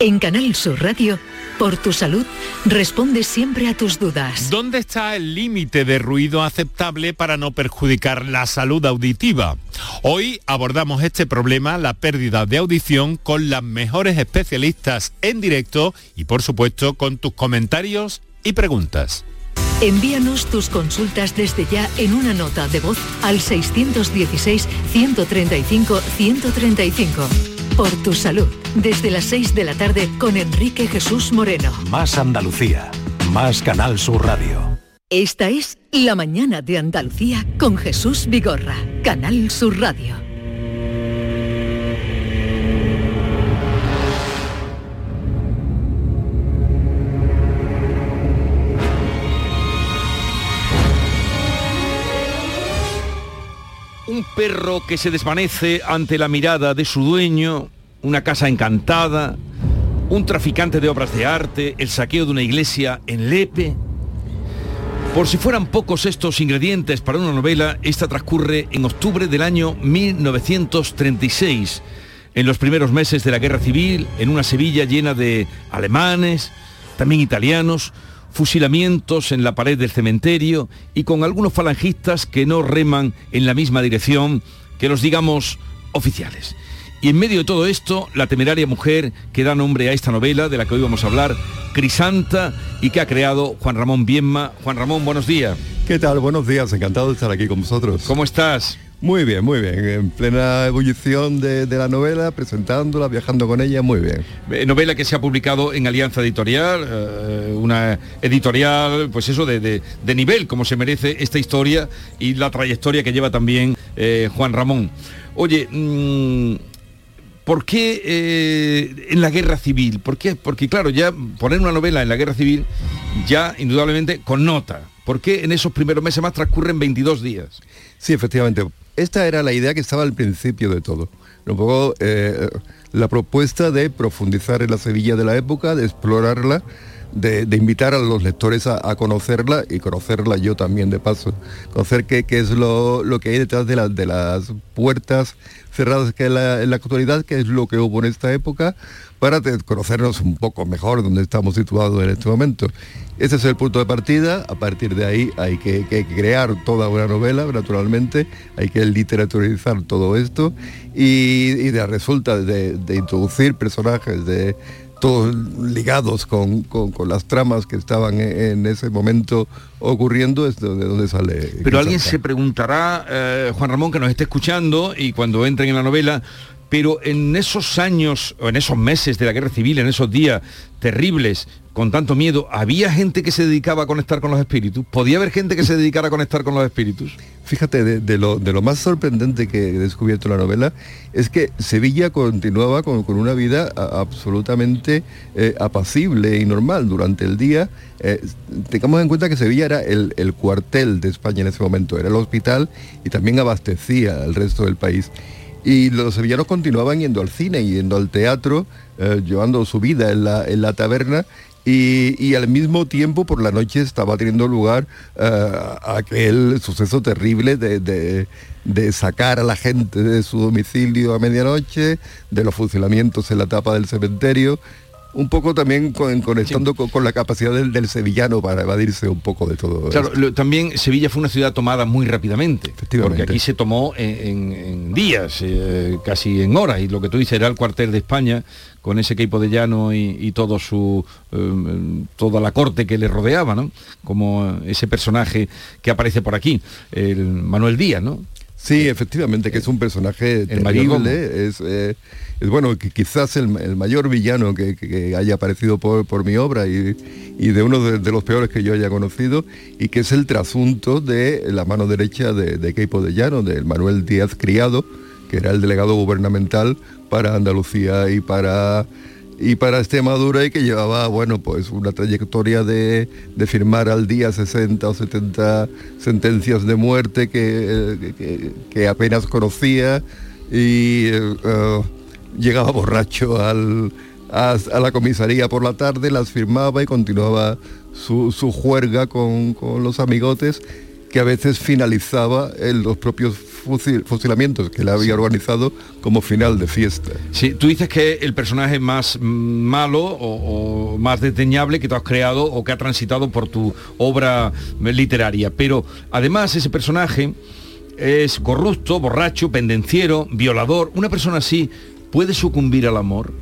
Speaker 2: En Canal Sur Radio, por tu salud, responde siempre a tus dudas.
Speaker 23: ¿Dónde está el límite de ruido aceptable para no perjudicar la salud auditiva? Hoy abordamos este problema, la pérdida de audición, con las mejores especialistas en directo y por supuesto con tus comentarios y preguntas.
Speaker 2: Envíanos tus consultas desde ya en una nota de voz al 616-135-135. Por tu salud, desde las 6 de la tarde con Enrique Jesús Moreno.
Speaker 12: Más Andalucía, más Canal Sur Radio.
Speaker 2: Esta es La mañana de Andalucía con Jesús Vigorra, Canal Sur Radio.
Speaker 4: Un perro que se desvanece ante la mirada de su dueño, una casa encantada, un traficante de obras de arte, el saqueo de una iglesia en Lepe. Por si fueran pocos estos ingredientes para una novela, esta transcurre en octubre del año 1936, en los primeros meses de la Guerra Civil, en una Sevilla llena de alemanes, también italianos, fusilamientos en la pared del cementerio y con algunos falangistas que no reman en la misma dirección que los digamos oficiales. Y en medio de todo esto, la temeraria mujer que da nombre a esta novela de la que hoy vamos a hablar, Crisanta, y que ha creado Juan Ramón Bienma. Juan Ramón, buenos días.
Speaker 24: ¿Qué tal? Buenos días, encantado de estar aquí con vosotros.
Speaker 4: ¿Cómo estás?
Speaker 24: Muy bien, muy bien. En plena ebullición de, de, la novela, presentándola, viajando con ella, muy bien.
Speaker 4: Eh, novela que se ha publicado en Alianza Editorial, eh, una editorial, pues eso, de, de, de, nivel, como se merece esta historia y la trayectoria que lleva también eh, Juan Ramón. Oye, mmm, ¿por qué en la guerra civil? ¿Por qué? Porque claro, ya poner una novela en la guerra civil ya indudablemente connota. ¿Por qué en esos primeros meses más transcurren 22 días?
Speaker 24: Sí, efectivamente. Esta era la idea que estaba al principio de todo. Un poco eh, la propuesta de profundizar en la Sevilla de la época, de explorarla, de, de invitar a los lectores a, a, conocerla y conocerla yo también de paso. Conocer qué, qué es lo, lo, que hay detrás de, la, de las puertas cerradas que la, en la, actualidad, qué es lo que hubo en esta época, para conocernos un poco mejor donde estamos situados en este momento. Ese es el punto de partida, a partir de ahí hay que, que crear toda una novela, naturalmente, hay que literaturizar todo esto y, y de, resulta de, de introducir personajes, de, todos ligados con, con, con, las tramas que estaban en, en, ese momento ocurriendo, es de donde sale.
Speaker 4: Pero alguien se preguntará, eh, Juan Ramón, que nos esté escuchando y cuando entren en la novela, pero en esos años, o en esos meses de la guerra civil, en esos días terribles, con tanto miedo, ¿había gente que se dedicaba a conectar con los espíritus? ¿Podía haber gente que se dedicara a conectar con los espíritus?
Speaker 24: Fíjate, de, lo, de lo, más sorprendente que he descubierto en la novela es que Sevilla continuaba con, con una vida absolutamente eh, apacible y normal durante el día. Eh, tengamos en cuenta que Sevilla era el, el, cuartel de España en ese momento, era el hospital y también abastecía al resto del país. Y los sevillanos continuaban yendo al cine, yendo al teatro, eh, llevando su vida en la, en la taberna y, y, al mismo tiempo por la noche estaba teniendo lugar uh, aquel suceso terrible de, de, de, sacar a la gente de su domicilio a medianoche, de los fusilamientos en la tapa del cementerio. Un poco también con, conectando sí. con, con, la capacidad del, del, sevillano para evadirse un poco de todo
Speaker 4: claro, lo, también Sevilla fue una ciudad tomada muy rápidamente. Porque aquí se tomó en, en, en días, eh, casi en horas. Y lo que tú dices era el cuartel de España, con ese Queipo de Llano y, y todo su eh, toda la corte que le rodeaba, ¿no? Como ese personaje que aparece por aquí, el Manuel Díaz, ¿no?
Speaker 24: Sí, efectivamente, que es un personaje el terrible, es, eh, es, bueno, que quizás el, el mayor villano que, que, que, haya aparecido por, por mi obra y, y de uno de, de, los peores que yo haya conocido, y que es el trasunto de la mano derecha de, de Queipo de Llano, del Manuel Díaz Criado, que era el delegado gubernamental para Andalucía y para y para Extremadura y que llevaba, bueno, pues una trayectoria de, de, firmar al día 60 o 70 sentencias de muerte que, que, que apenas conocía y uh, llegaba borracho al, a, a, la comisaría por la tarde, las firmaba y continuaba su, su juerga con, con los amigotes que a veces finalizaba en los propios fusil, fusilamientos que él había organizado como final de fiesta.
Speaker 4: Sí, tú dices que el personaje más malo o, o, más desdeñable que tú has creado o que ha transitado por tu obra literaria, pero además ese personaje es corrupto, borracho, pendenciero, violador. ¿Una persona así puede sucumbir al amor?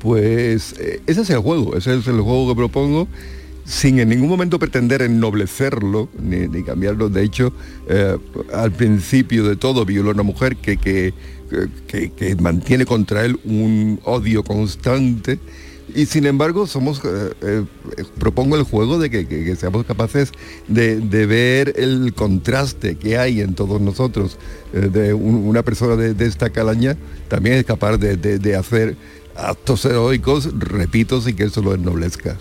Speaker 24: Pues eh, ese es el juego, ese es el juego que propongo sin en ningún momento pretender ennoblecerlo ni, cambiarlo. De hecho, eh, al principio de todo violó a una mujer que, que, que, mantiene contra él un odio constante. Y sin embargo, somos eh, eh, propongo el juego de que, seamos capaces de, de, ver el contraste que hay en todos nosotros. De un, una persona de, de, esta calaña también es capaz de, de hacer actos heroicos, repito, sin que eso lo ennoblezca.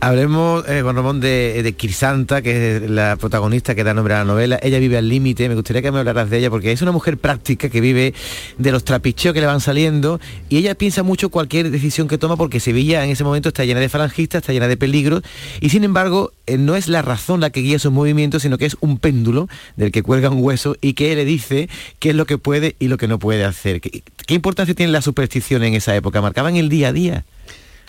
Speaker 5: Hablemos, eh, Ramón, de, de Kirsanta, que es la protagonista que da nombre a la novela. Ella vive al límite, me gustaría que me hablaras de ella, porque es una mujer práctica que vive de los trapicheos que le van saliendo y ella piensa mucho cualquier decisión que toma porque Sevilla en ese momento está llena de falangistas, está llena de peligros y sin embargo eh, no es la razón la que guía sus movimientos, sino que es un péndulo del que cuelga un hueso y que le dice qué es lo que puede y lo que no puede hacer. ¿Qué, qué importancia tiene la superstición en esa época? ¿Marcaban el día a día?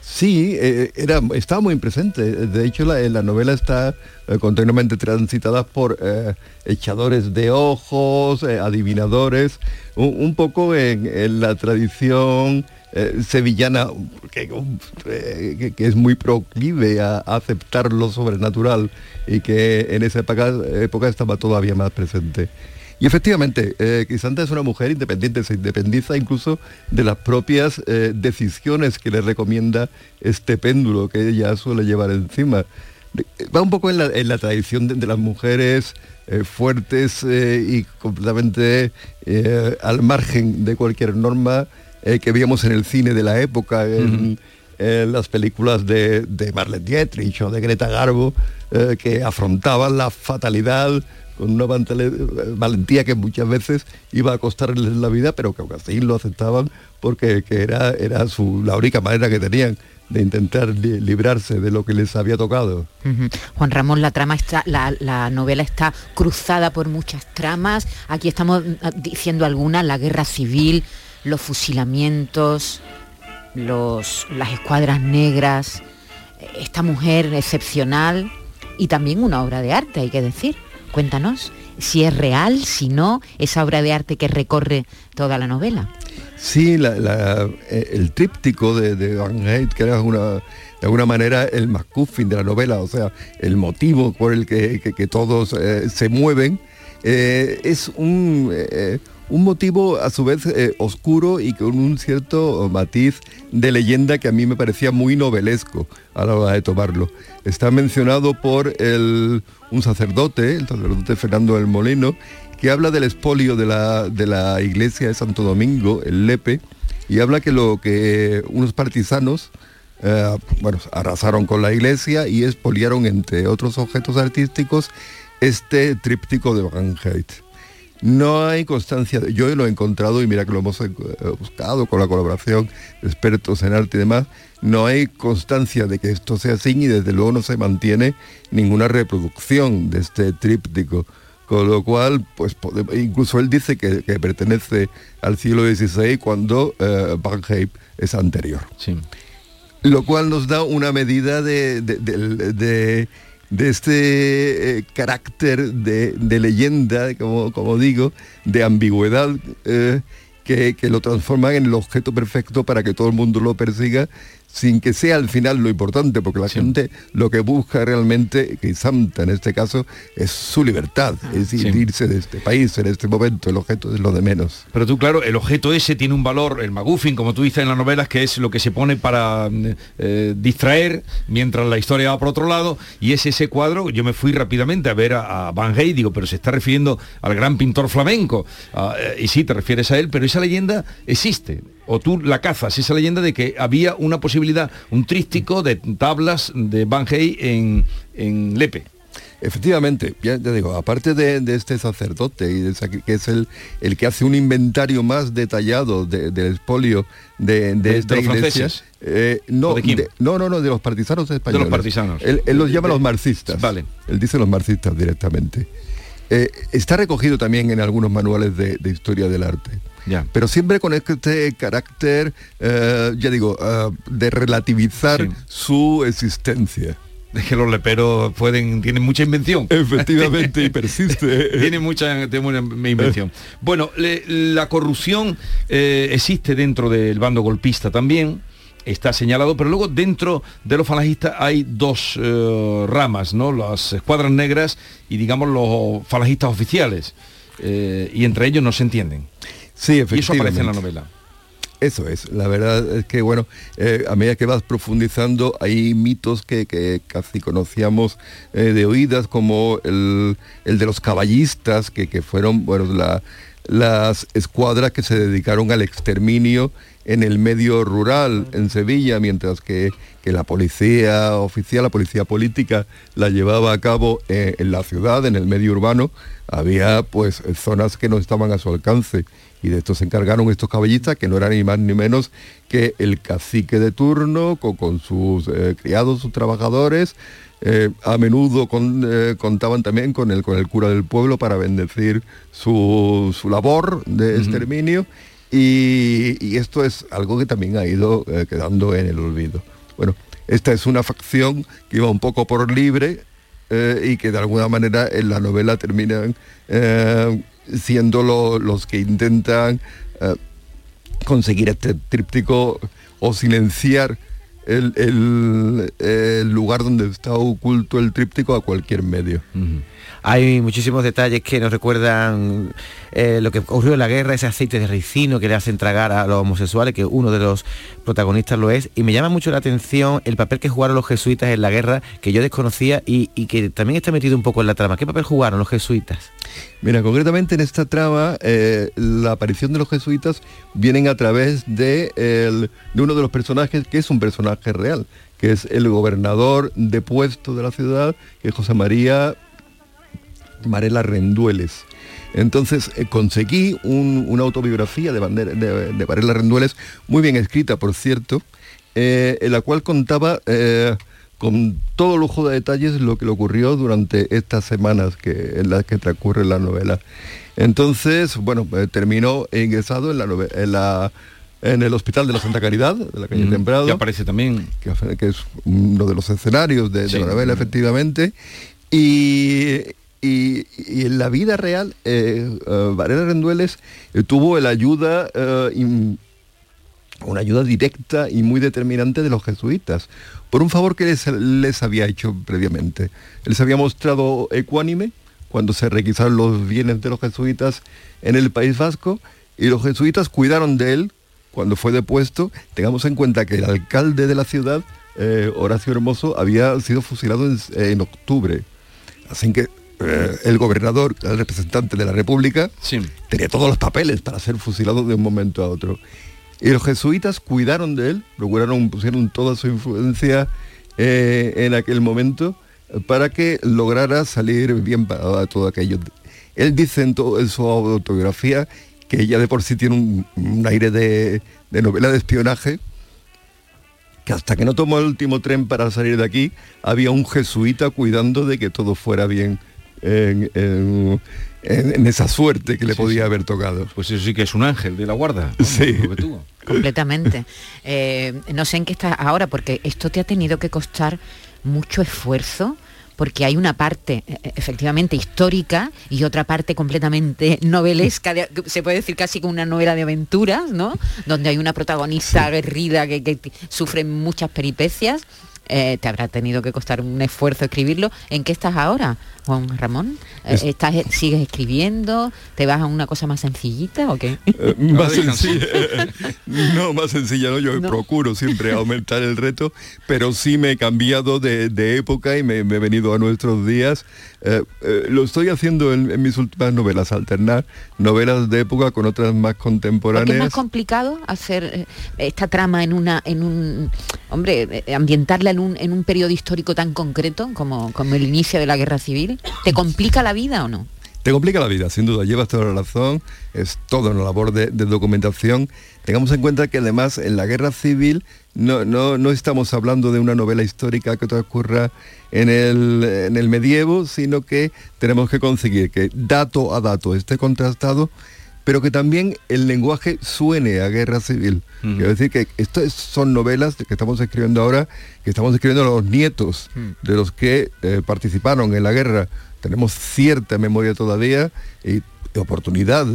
Speaker 24: Sí, eh, era, estaba muy presente. De hecho, la, la novela está eh, continuamente transitada por eh, echadores de ojos, adivinadores, un, poco en, la tradición sevillana, que, es muy proclive a, aceptar lo sobrenatural y que en esa época estaba todavía más presente. Y efectivamente, eh, es una mujer independiente, se independiza incluso de las propias eh, decisiones que le recomienda este péndulo que ella suele llevar encima. Va un poco en la, tradición de, las mujeres eh, fuertes eh, y completamente al margen de cualquier norma que veíamos en el cine de la época, en, las películas de, de Marlene Dietrich o de Greta Garbo, que afrontaban la fatalidad con una valentía que muchas veces iba a costarles la vida, pero que así lo aceptaban porque era, era su, la única manera que tenían de intentar librarse de lo que les había tocado.
Speaker 6: Juan Ramón, la trama está, la, la, novela está cruzada por muchas tramas. Aquí estamos ah, diciendo algunas, la guerra civil, los fusilamientos, los, las escuadras negras, esta mujer excepcional y también una obra de arte, hay que decir. Cuéntanos si es real, si no, esa obra de arte que recorre toda la novela.
Speaker 24: Sí, eh, el tríptico de, Van Heyt, que era de alguna manera el MacGuffin de la novela, o sea, el motivo por el que, todos eh, se mueven, eh, es un, un motivo a su vez eh, oscuro y con un cierto matiz de leyenda que a mí me parecía muy novelesco a la hora de tomarlo. Está mencionado por un sacerdote, el sacerdote Fernando del Molino, que habla del espolio de la, iglesia de Santo Domingo, el Lepe, y habla que lo que unos partisanos eh, bueno, arrasaron con la iglesia y expoliaron, entre otros objetos artísticos, este tríptico de Van. No hay constancia, yo lo he encontrado y mira que lo hemos eh, buscado con la colaboración de expertos en arte y demás, no hay constancia de que esto sea así y desde luego no se mantiene ninguna reproducción de este tríptico. Con lo cual, pues incluso él dice que, pertenece al siglo XVI cuando eh, Van Eyck es anterior. Lo cual nos da una medida de de este eh, carácter de, leyenda, como, como, digo, de ambigüedad, eh, que, que, lo transforman en el objeto perfecto para que todo el mundo lo persiga sin que sea al final lo importante, porque la gente lo que busca realmente, que Santa en este caso, es su libertad, ah, es irse de este país en este momento, el objeto es lo de menos.
Speaker 4: Pero tú, claro, el objeto ese tiene un valor, el maguffin, como tú dices en las novelas, que es lo que se pone para eh, distraer mientras la historia va por otro lado, y es ese cuadro, yo me fui rápidamente a ver a, Van Gogh, digo, pero se está refiriendo al gran pintor flamenco, ah, eh, y sí, te refieres a él, pero esa leyenda existe, o tú la cazas, esa leyenda de que había una posibilidad, un trístico de tablas de Van Hey en, en Lepe.
Speaker 24: Efectivamente, ya te digo, aparte de, este sacerdote, y que es el, el que hace un inventario más detallado del espolio de, de, esta iglesia, eh, no, no, no, no, de los partisanos españoles.
Speaker 4: De los partisanos.
Speaker 24: Él, los llama los marxistas. Vale. Él dice los marxistas directamente. Eh, está recogido también en algunos manuales de historia del arte. Pero siempre con este carácter, eh, ya digo, eh, de relativizar su existencia.
Speaker 4: Es que los leperos pueden, tienen mucha invención.
Speaker 24: Efectivamente, y persiste.
Speaker 4: tiene mucha, invención. Bueno, la corrupción eh, existe dentro del bando golpista también está señalado, pero luego dentro de los falangistas hay dos ramas, ¿no? Las escuadras negras y digamos los falangistas oficiales. y entre ellos no se entienden.
Speaker 24: Sí, efectivamente.
Speaker 4: Y eso aparece en la novela.
Speaker 24: Eso es, la verdad es que bueno, eh, a medida que vas profundizando hay mitos que, casi conocíamos eh, de oídas, como el, de los caballistas, que, fueron bueno, las escuadras que se dedicaron al exterminio en el medio rural en Sevilla, mientras que, la policía oficial, la policía política, la llevaba a cabo eh, en la ciudad, en el medio urbano, había pues zonas que no estaban a su alcance y de esto se encargaron estos caballistas que no eran ni más ni menos que el cacique de turno con, sus eh, criados, sus trabajadores. Eh, a menudo eh, contaban también con el, con el cura del pueblo para bendecir su, labor de exterminio y, esto es algo que también ha ido quedando en el olvido. Bueno, esta es una facción que iba un poco por libre eh, y que de alguna manera en la novela terminan eh, siendo los que intentan eh, conseguir este tríptico o silenciar el, lugar donde está oculto el tríptico a cualquier medio.
Speaker 5: Hay muchísimos detalles que nos recuerdan eh, lo que ocurrió en la guerra, ese aceite de ricino que le hacen tragar a los homosexuales, que uno de los protagonistas lo es. Y me llama mucho la atención el papel que jugaron los jesuitas en la guerra, que yo desconocía y, que también está metido un poco en la trama. ¿Qué papel jugaron los jesuitas?
Speaker 24: Mira, concretamente en esta trama, eh, la aparición de los jesuitas vienen a través de, de uno de los personajes que es un personaje real, que es el gobernador de puesto de la ciudad, que es José María Marela Rendueles. Entonces eh, conseguí una autobiografía de, de, Varela Rendueles, muy bien escrita, por cierto, eh, en la cual contaba eh, con todo lujo de detalles lo que le ocurrió durante estas semanas que, en las que transcurre la novela. Entonces, bueno, terminó ingresado en la, en el Hospital de la Santa Caridad, de la calle mm, Temprado.
Speaker 4: Que aparece también.
Speaker 24: Que, es uno de los escenarios de, la novela, efectivamente. Y, y, en la vida real, eh, eh, Varela Rendueles eh, tuvo la ayuda, una ayuda directa y muy determinante de los jesuitas, por un favor que les, había hecho previamente. Él se había mostrado ecuánime cuando se requisaron los bienes de los jesuitas en el País Vasco y los jesuitas cuidaron de él cuando fue depuesto. Tengamos en cuenta que el alcalde de la ciudad, Horacio Hermoso, había sido fusilado en, en octubre. Así que eh, el gobernador, el representante de la República, tenía todos los papeles para ser fusilado de un momento a otro. Y los jesuitas cuidaron de él, procuraron, pusieron toda su influencia eh, en aquel momento para que lograra salir bien para todo aquello. Él dice en, todo, su autobiografía que ella de por sí tiene un, aire de, de novela de espionaje, que hasta que no tomó el último tren para salir de aquí, había un jesuita cuidando de que todo fuera bien en, esa suerte que le podía haber tocado.
Speaker 4: Pues eso sí que es un ángel de la guarda.
Speaker 24: Sí.
Speaker 6: Completamente. Eh, no sé en qué estás ahora, porque esto te ha tenido que costar mucho esfuerzo porque hay una parte eh, efectivamente histórica y otra parte completamente novelesca, se puede decir casi como una novela de aventuras, ¿no? Donde hay una protagonista aguerrida que, que, sufre muchas peripecias eh, te habrá tenido que costar un esfuerzo escribirlo. ¿En qué estás ahora, Juan Ramón? Eh, ¿Estás, ¿Sigues escribiendo? ¿Te vas a una cosa más sencillita o qué?
Speaker 24: Eh, más sencilla. no, más sencilla, ¿no? Yo procuro siempre aumentar el reto, pero sí me he cambiado de, época y me, he venido a nuestros días. lo estoy haciendo en, mis últimas novelas, alternar novelas de época con otras más contemporáneas.
Speaker 6: ¿Es más complicado hacer esta trama en una, en un, hombre, ambientarla en un, periodo histórico tan concreto como, como el inicio de la guerra civil? ¿Te complica la vida o no?
Speaker 24: Te complica la vida, sin duda, llevas toda la razón, es todo una labor de, documentación. Tengamos en cuenta que además en la guerra civil no, no, estamos hablando de una novela histórica que transcurra en el, en el medievo, sino que tenemos que conseguir que dato a dato esté contrastado pero que también el lenguaje suene a guerra civil. Quiero decir que estas son novelas que estamos escribiendo ahora, que estamos escribiendo los nietos de los que eh, participaron en la guerra. Tenemos cierta memoria todavía y oportunidad,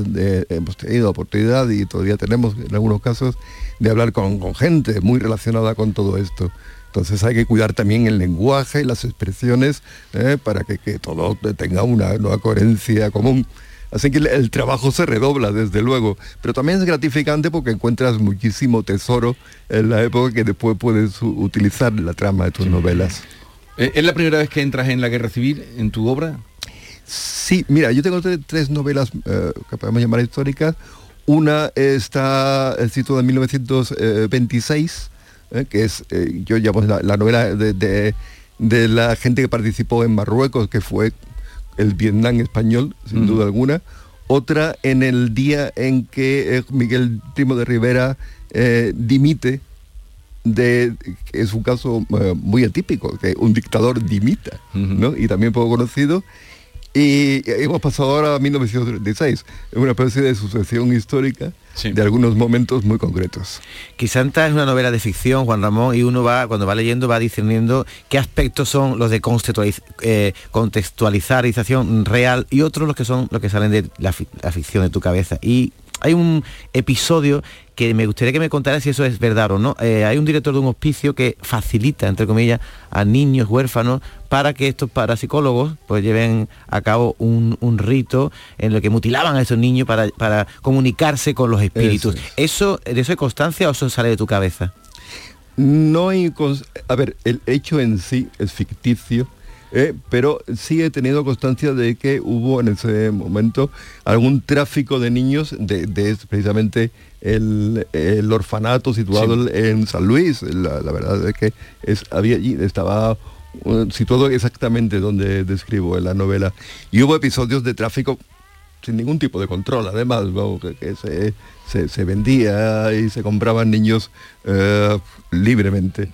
Speaker 24: hemos tenido oportunidad y todavía tenemos en algunos casos de hablar con, gente muy relacionada con todo esto. Entonces hay que cuidar también el lenguaje y las expresiones eh, para que, que todo tenga una nueva coherencia común. Así que el, trabajo se redobla, desde luego, pero también es gratificante porque encuentras muchísimo tesoro en la época que después puedes utilizar la trama de tus novelas.
Speaker 4: Eh, ¿Es la primera vez que entras en la guerra civil en tu obra?
Speaker 24: Sí, mira, yo tengo tres, novelas eh, que podemos llamar históricas. Una está situada en 1926, eh, que es, yo llamo la, novela de, de, la gente que participó en Marruecos, que fue el Vietnam español, sin duda alguna. Otra en el día en que eh, Miguel Primo de Rivera eh, dimite de, es un caso eh, muy atípico, que un dictador dimita, ¿no? y también poco conocido. Y hemos pasado ahora a 1936, una especie de sucesión histórica de algunos momentos muy concretos.
Speaker 5: Quisanta es una novela de ficción, Juan Ramón, y uno va, cuando va leyendo, va discerniendo qué aspectos son los de eh, contextualización real y otros los que son los que salen de la, la ficción de tu cabeza. Y hay un episodio que me gustaría que me contara si eso es verdad o no. Eh, hay un director de un hospicio que facilita, entre comillas, a niños huérfanos para que estos parapsicólogos pues lleven a cabo un, rito en el que mutilaban a esos niños para, para comunicarse con los espíritus. Eso, ¿De eso hay constancia o eso sale de tu cabeza?
Speaker 24: No hay... A ver, el hecho en sí es ficticio, eh, pero sí he tenido constancia de que hubo en ese momento algún tráfico de niños de, precisamente el, orfanato situado en San Luis. La, verdad es que es, había allí, estaba uh, situado exactamente donde describo en la novela. Y hubo episodios de tráfico sin ningún tipo de control, además, que, se, vendía y se compraban niños eh, libremente,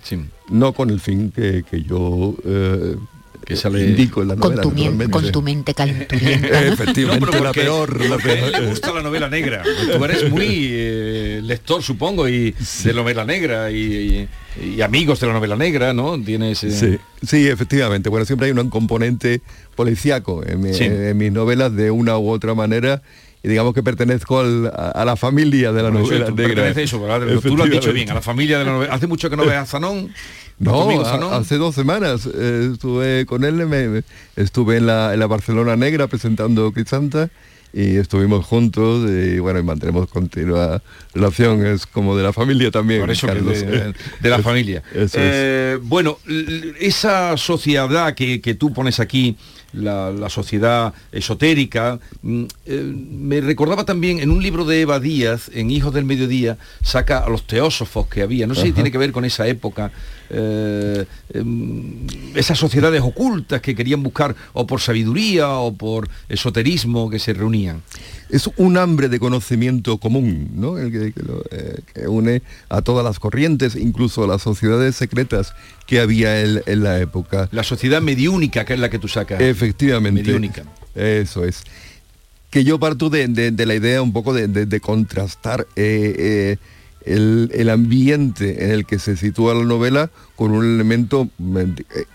Speaker 24: no con el fin que, yo eh, que sale indico en la novela.
Speaker 6: Con tu, con tu mente calenturienta.
Speaker 24: Efectivamente, la peor. La peor.
Speaker 4: le gusta la novela negra. Tú eres muy eh, lector, supongo, y de novela negra y, amigos de la novela negra, ¿no? Tienes.
Speaker 24: Eh, sí, sí, efectivamente. Bueno, siempre hay un componente policíaco en, mis novelas de una u otra manera y digamos que pertenezco a, la familia de la novela negra.
Speaker 4: Eso, tú lo has dicho bien, a la familia de la novela. Hace mucho que no ves a Zanón.
Speaker 24: No, hace dos semanas eh, estuve con él, me, estuve en la, en la, Barcelona Negra presentando Crisanta y estuvimos juntos y bueno, y mantenemos continua relación, es como de la familia también.
Speaker 4: Por eso de, la familia. Eh, bueno, esa sociedad que, que tú pones aquí, la, sociedad esotérica. Mm, eh, me recordaba también en un libro de Eva Díaz, en Hijos del Mediodía, saca a los teósofos que había. No sé si tiene que ver con esa época, eh, em, esas sociedades ocultas que querían buscar o por sabiduría o por esoterismo que se reunían
Speaker 24: es un hambre de conocimiento común, ¿no? El que, eh, une a todas las corrientes, incluso a las sociedades secretas que había en, la época.
Speaker 4: La sociedad mediúnica, que es la que tú sacas.
Speaker 24: Efectivamente. Mediúnica. Eso es. Que yo parto de, la idea un poco de, contrastar eh, eh, el, ambiente en el que se sitúa la novela con un elemento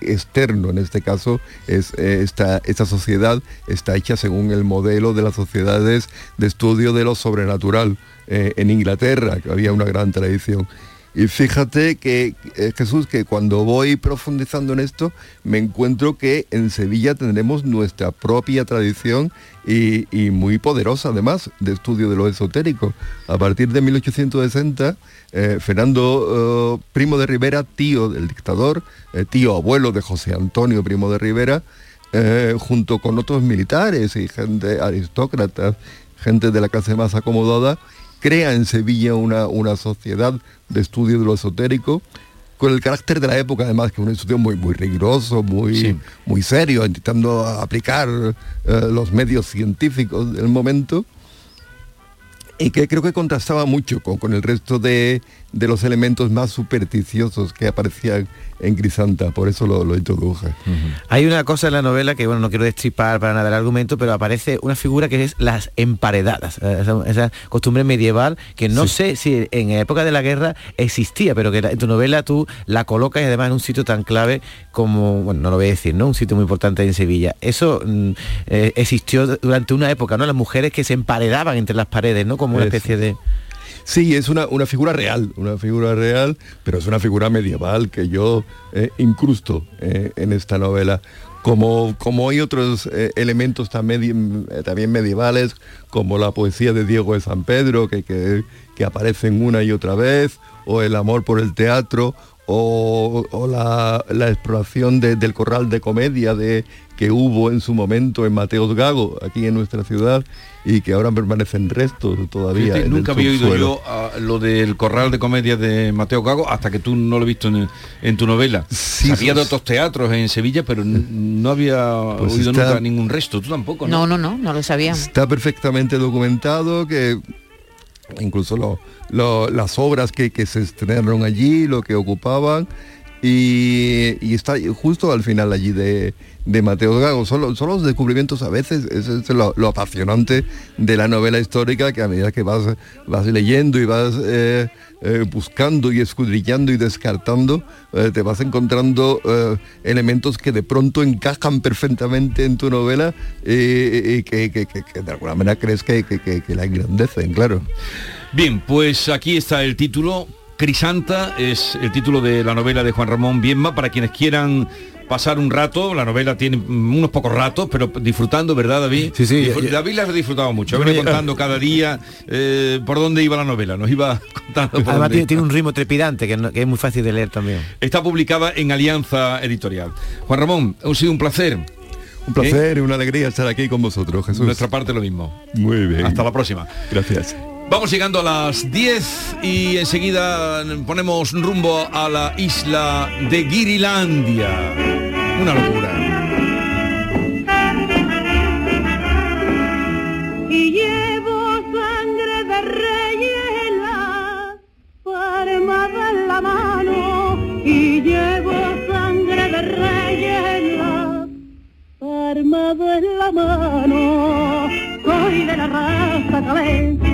Speaker 24: externo, en este caso es eh, esta, esta sociedad está hecha según el modelo de las sociedades de estudio de lo sobrenatural eh, en Inglaterra, que había una gran tradición. Y fíjate que eh, Jesús, que cuando voy profundizando en esto, me encuentro que en Sevilla tendremos nuestra propia tradición y, muy poderosa además de estudio de lo esotérico. A partir de 1860, eh, Fernando eh, Primo de Rivera, tío del dictador, tío abuelo de José Antonio Primo de Rivera, junto con otros militares y gente aristócrata, gente de la clase más acomodada, crea en Sevilla una, una sociedad de estudio de lo esotérico, con el carácter de la época, además, que es un estudio muy, muy riguroso, muy, muy serio, intentando aplicar eh, los medios científicos del momento, y que creo que contrastaba mucho con, el resto de, de, los elementos más supersticiosos que aparecían en Grisanta, por eso lo, introduje.
Speaker 5: Hay una cosa en la novela que, bueno, no quiero destripar para nada el argumento, pero aparece una figura que es las emparedadas, eh, esa, costumbre medieval que no sé si en época de la guerra existía, pero que en tu novela tú la colocas y además en un sitio tan clave como, bueno, no lo voy a decir, ¿no? Un sitio muy importante en Sevilla. Eso mm, eh, existió durante una época, ¿no? Las mujeres que se emparedaban entre las paredes, ¿no? Como una especie de...
Speaker 24: Sí, es una, figura real, una figura real, pero es una figura medieval que yo eh, incrusto eh, en esta novela. Como, como hay otros eh, elementos también, también medievales, como la poesía de Diego de San Pedro, que, que, aparecen una y otra vez, o el amor por el teatro, o, la, exploración del corral de comedia de, que hubo en su momento en Mateos Gago, aquí en nuestra ciudad, y que ahora permanecen restos todavía.
Speaker 4: nunca había oído yo lo del corral de comedia de Mateo Gago hasta que tú no lo he visto en, tu novela. Sí, Sabía de otros teatros en Sevilla, pero no había pues oído nunca ningún resto. Tú tampoco,
Speaker 6: ¿no? No, no, no, lo sabía.
Speaker 24: Está perfectamente documentado que incluso las obras que, que se estrenaron allí, lo que ocupaban y, está justo al final allí de, de Mateo Gago. Son, son, los descubrimientos a veces, es, lo, apasionante de la novela histórica, que a medida que vas, vas leyendo y vas eh, eh, buscando y escudriñando y descartando, eh, te vas encontrando elementos que de pronto encajan perfectamente en tu novela y que, que, de alguna manera crees que la engrandecen, claro.
Speaker 4: Bien, pues aquí está el título, Crisanta es el título de la novela de Juan Ramón Bienma para quienes quieran pasar un rato, la novela tiene unos pocos ratos, pero disfrutando, ¿verdad, David?
Speaker 5: Sí, sí.
Speaker 4: David la ha disfrutado mucho, venía contando cada día eh, por dónde iba la novela, nos iba contando.
Speaker 5: Además tiene, un ritmo trepidante que, es muy fácil de leer también.
Speaker 4: Está publicada en Alianza Editorial. Juan Ramón, ha sido un placer.
Speaker 24: Un placer y una alegría estar aquí con vosotros, Jesús.
Speaker 4: Nuestra parte lo mismo.
Speaker 24: Muy bien.
Speaker 4: Hasta la próxima.
Speaker 24: Gracias.
Speaker 4: Vamos llegando a las 10 y enseguida ponemos rumbo a la isla de Girilandia. Una locura.
Speaker 25: Y llevo sangre de reyes en la mano. Y llevo sangre de reyes en la mano. Soy de la raza calén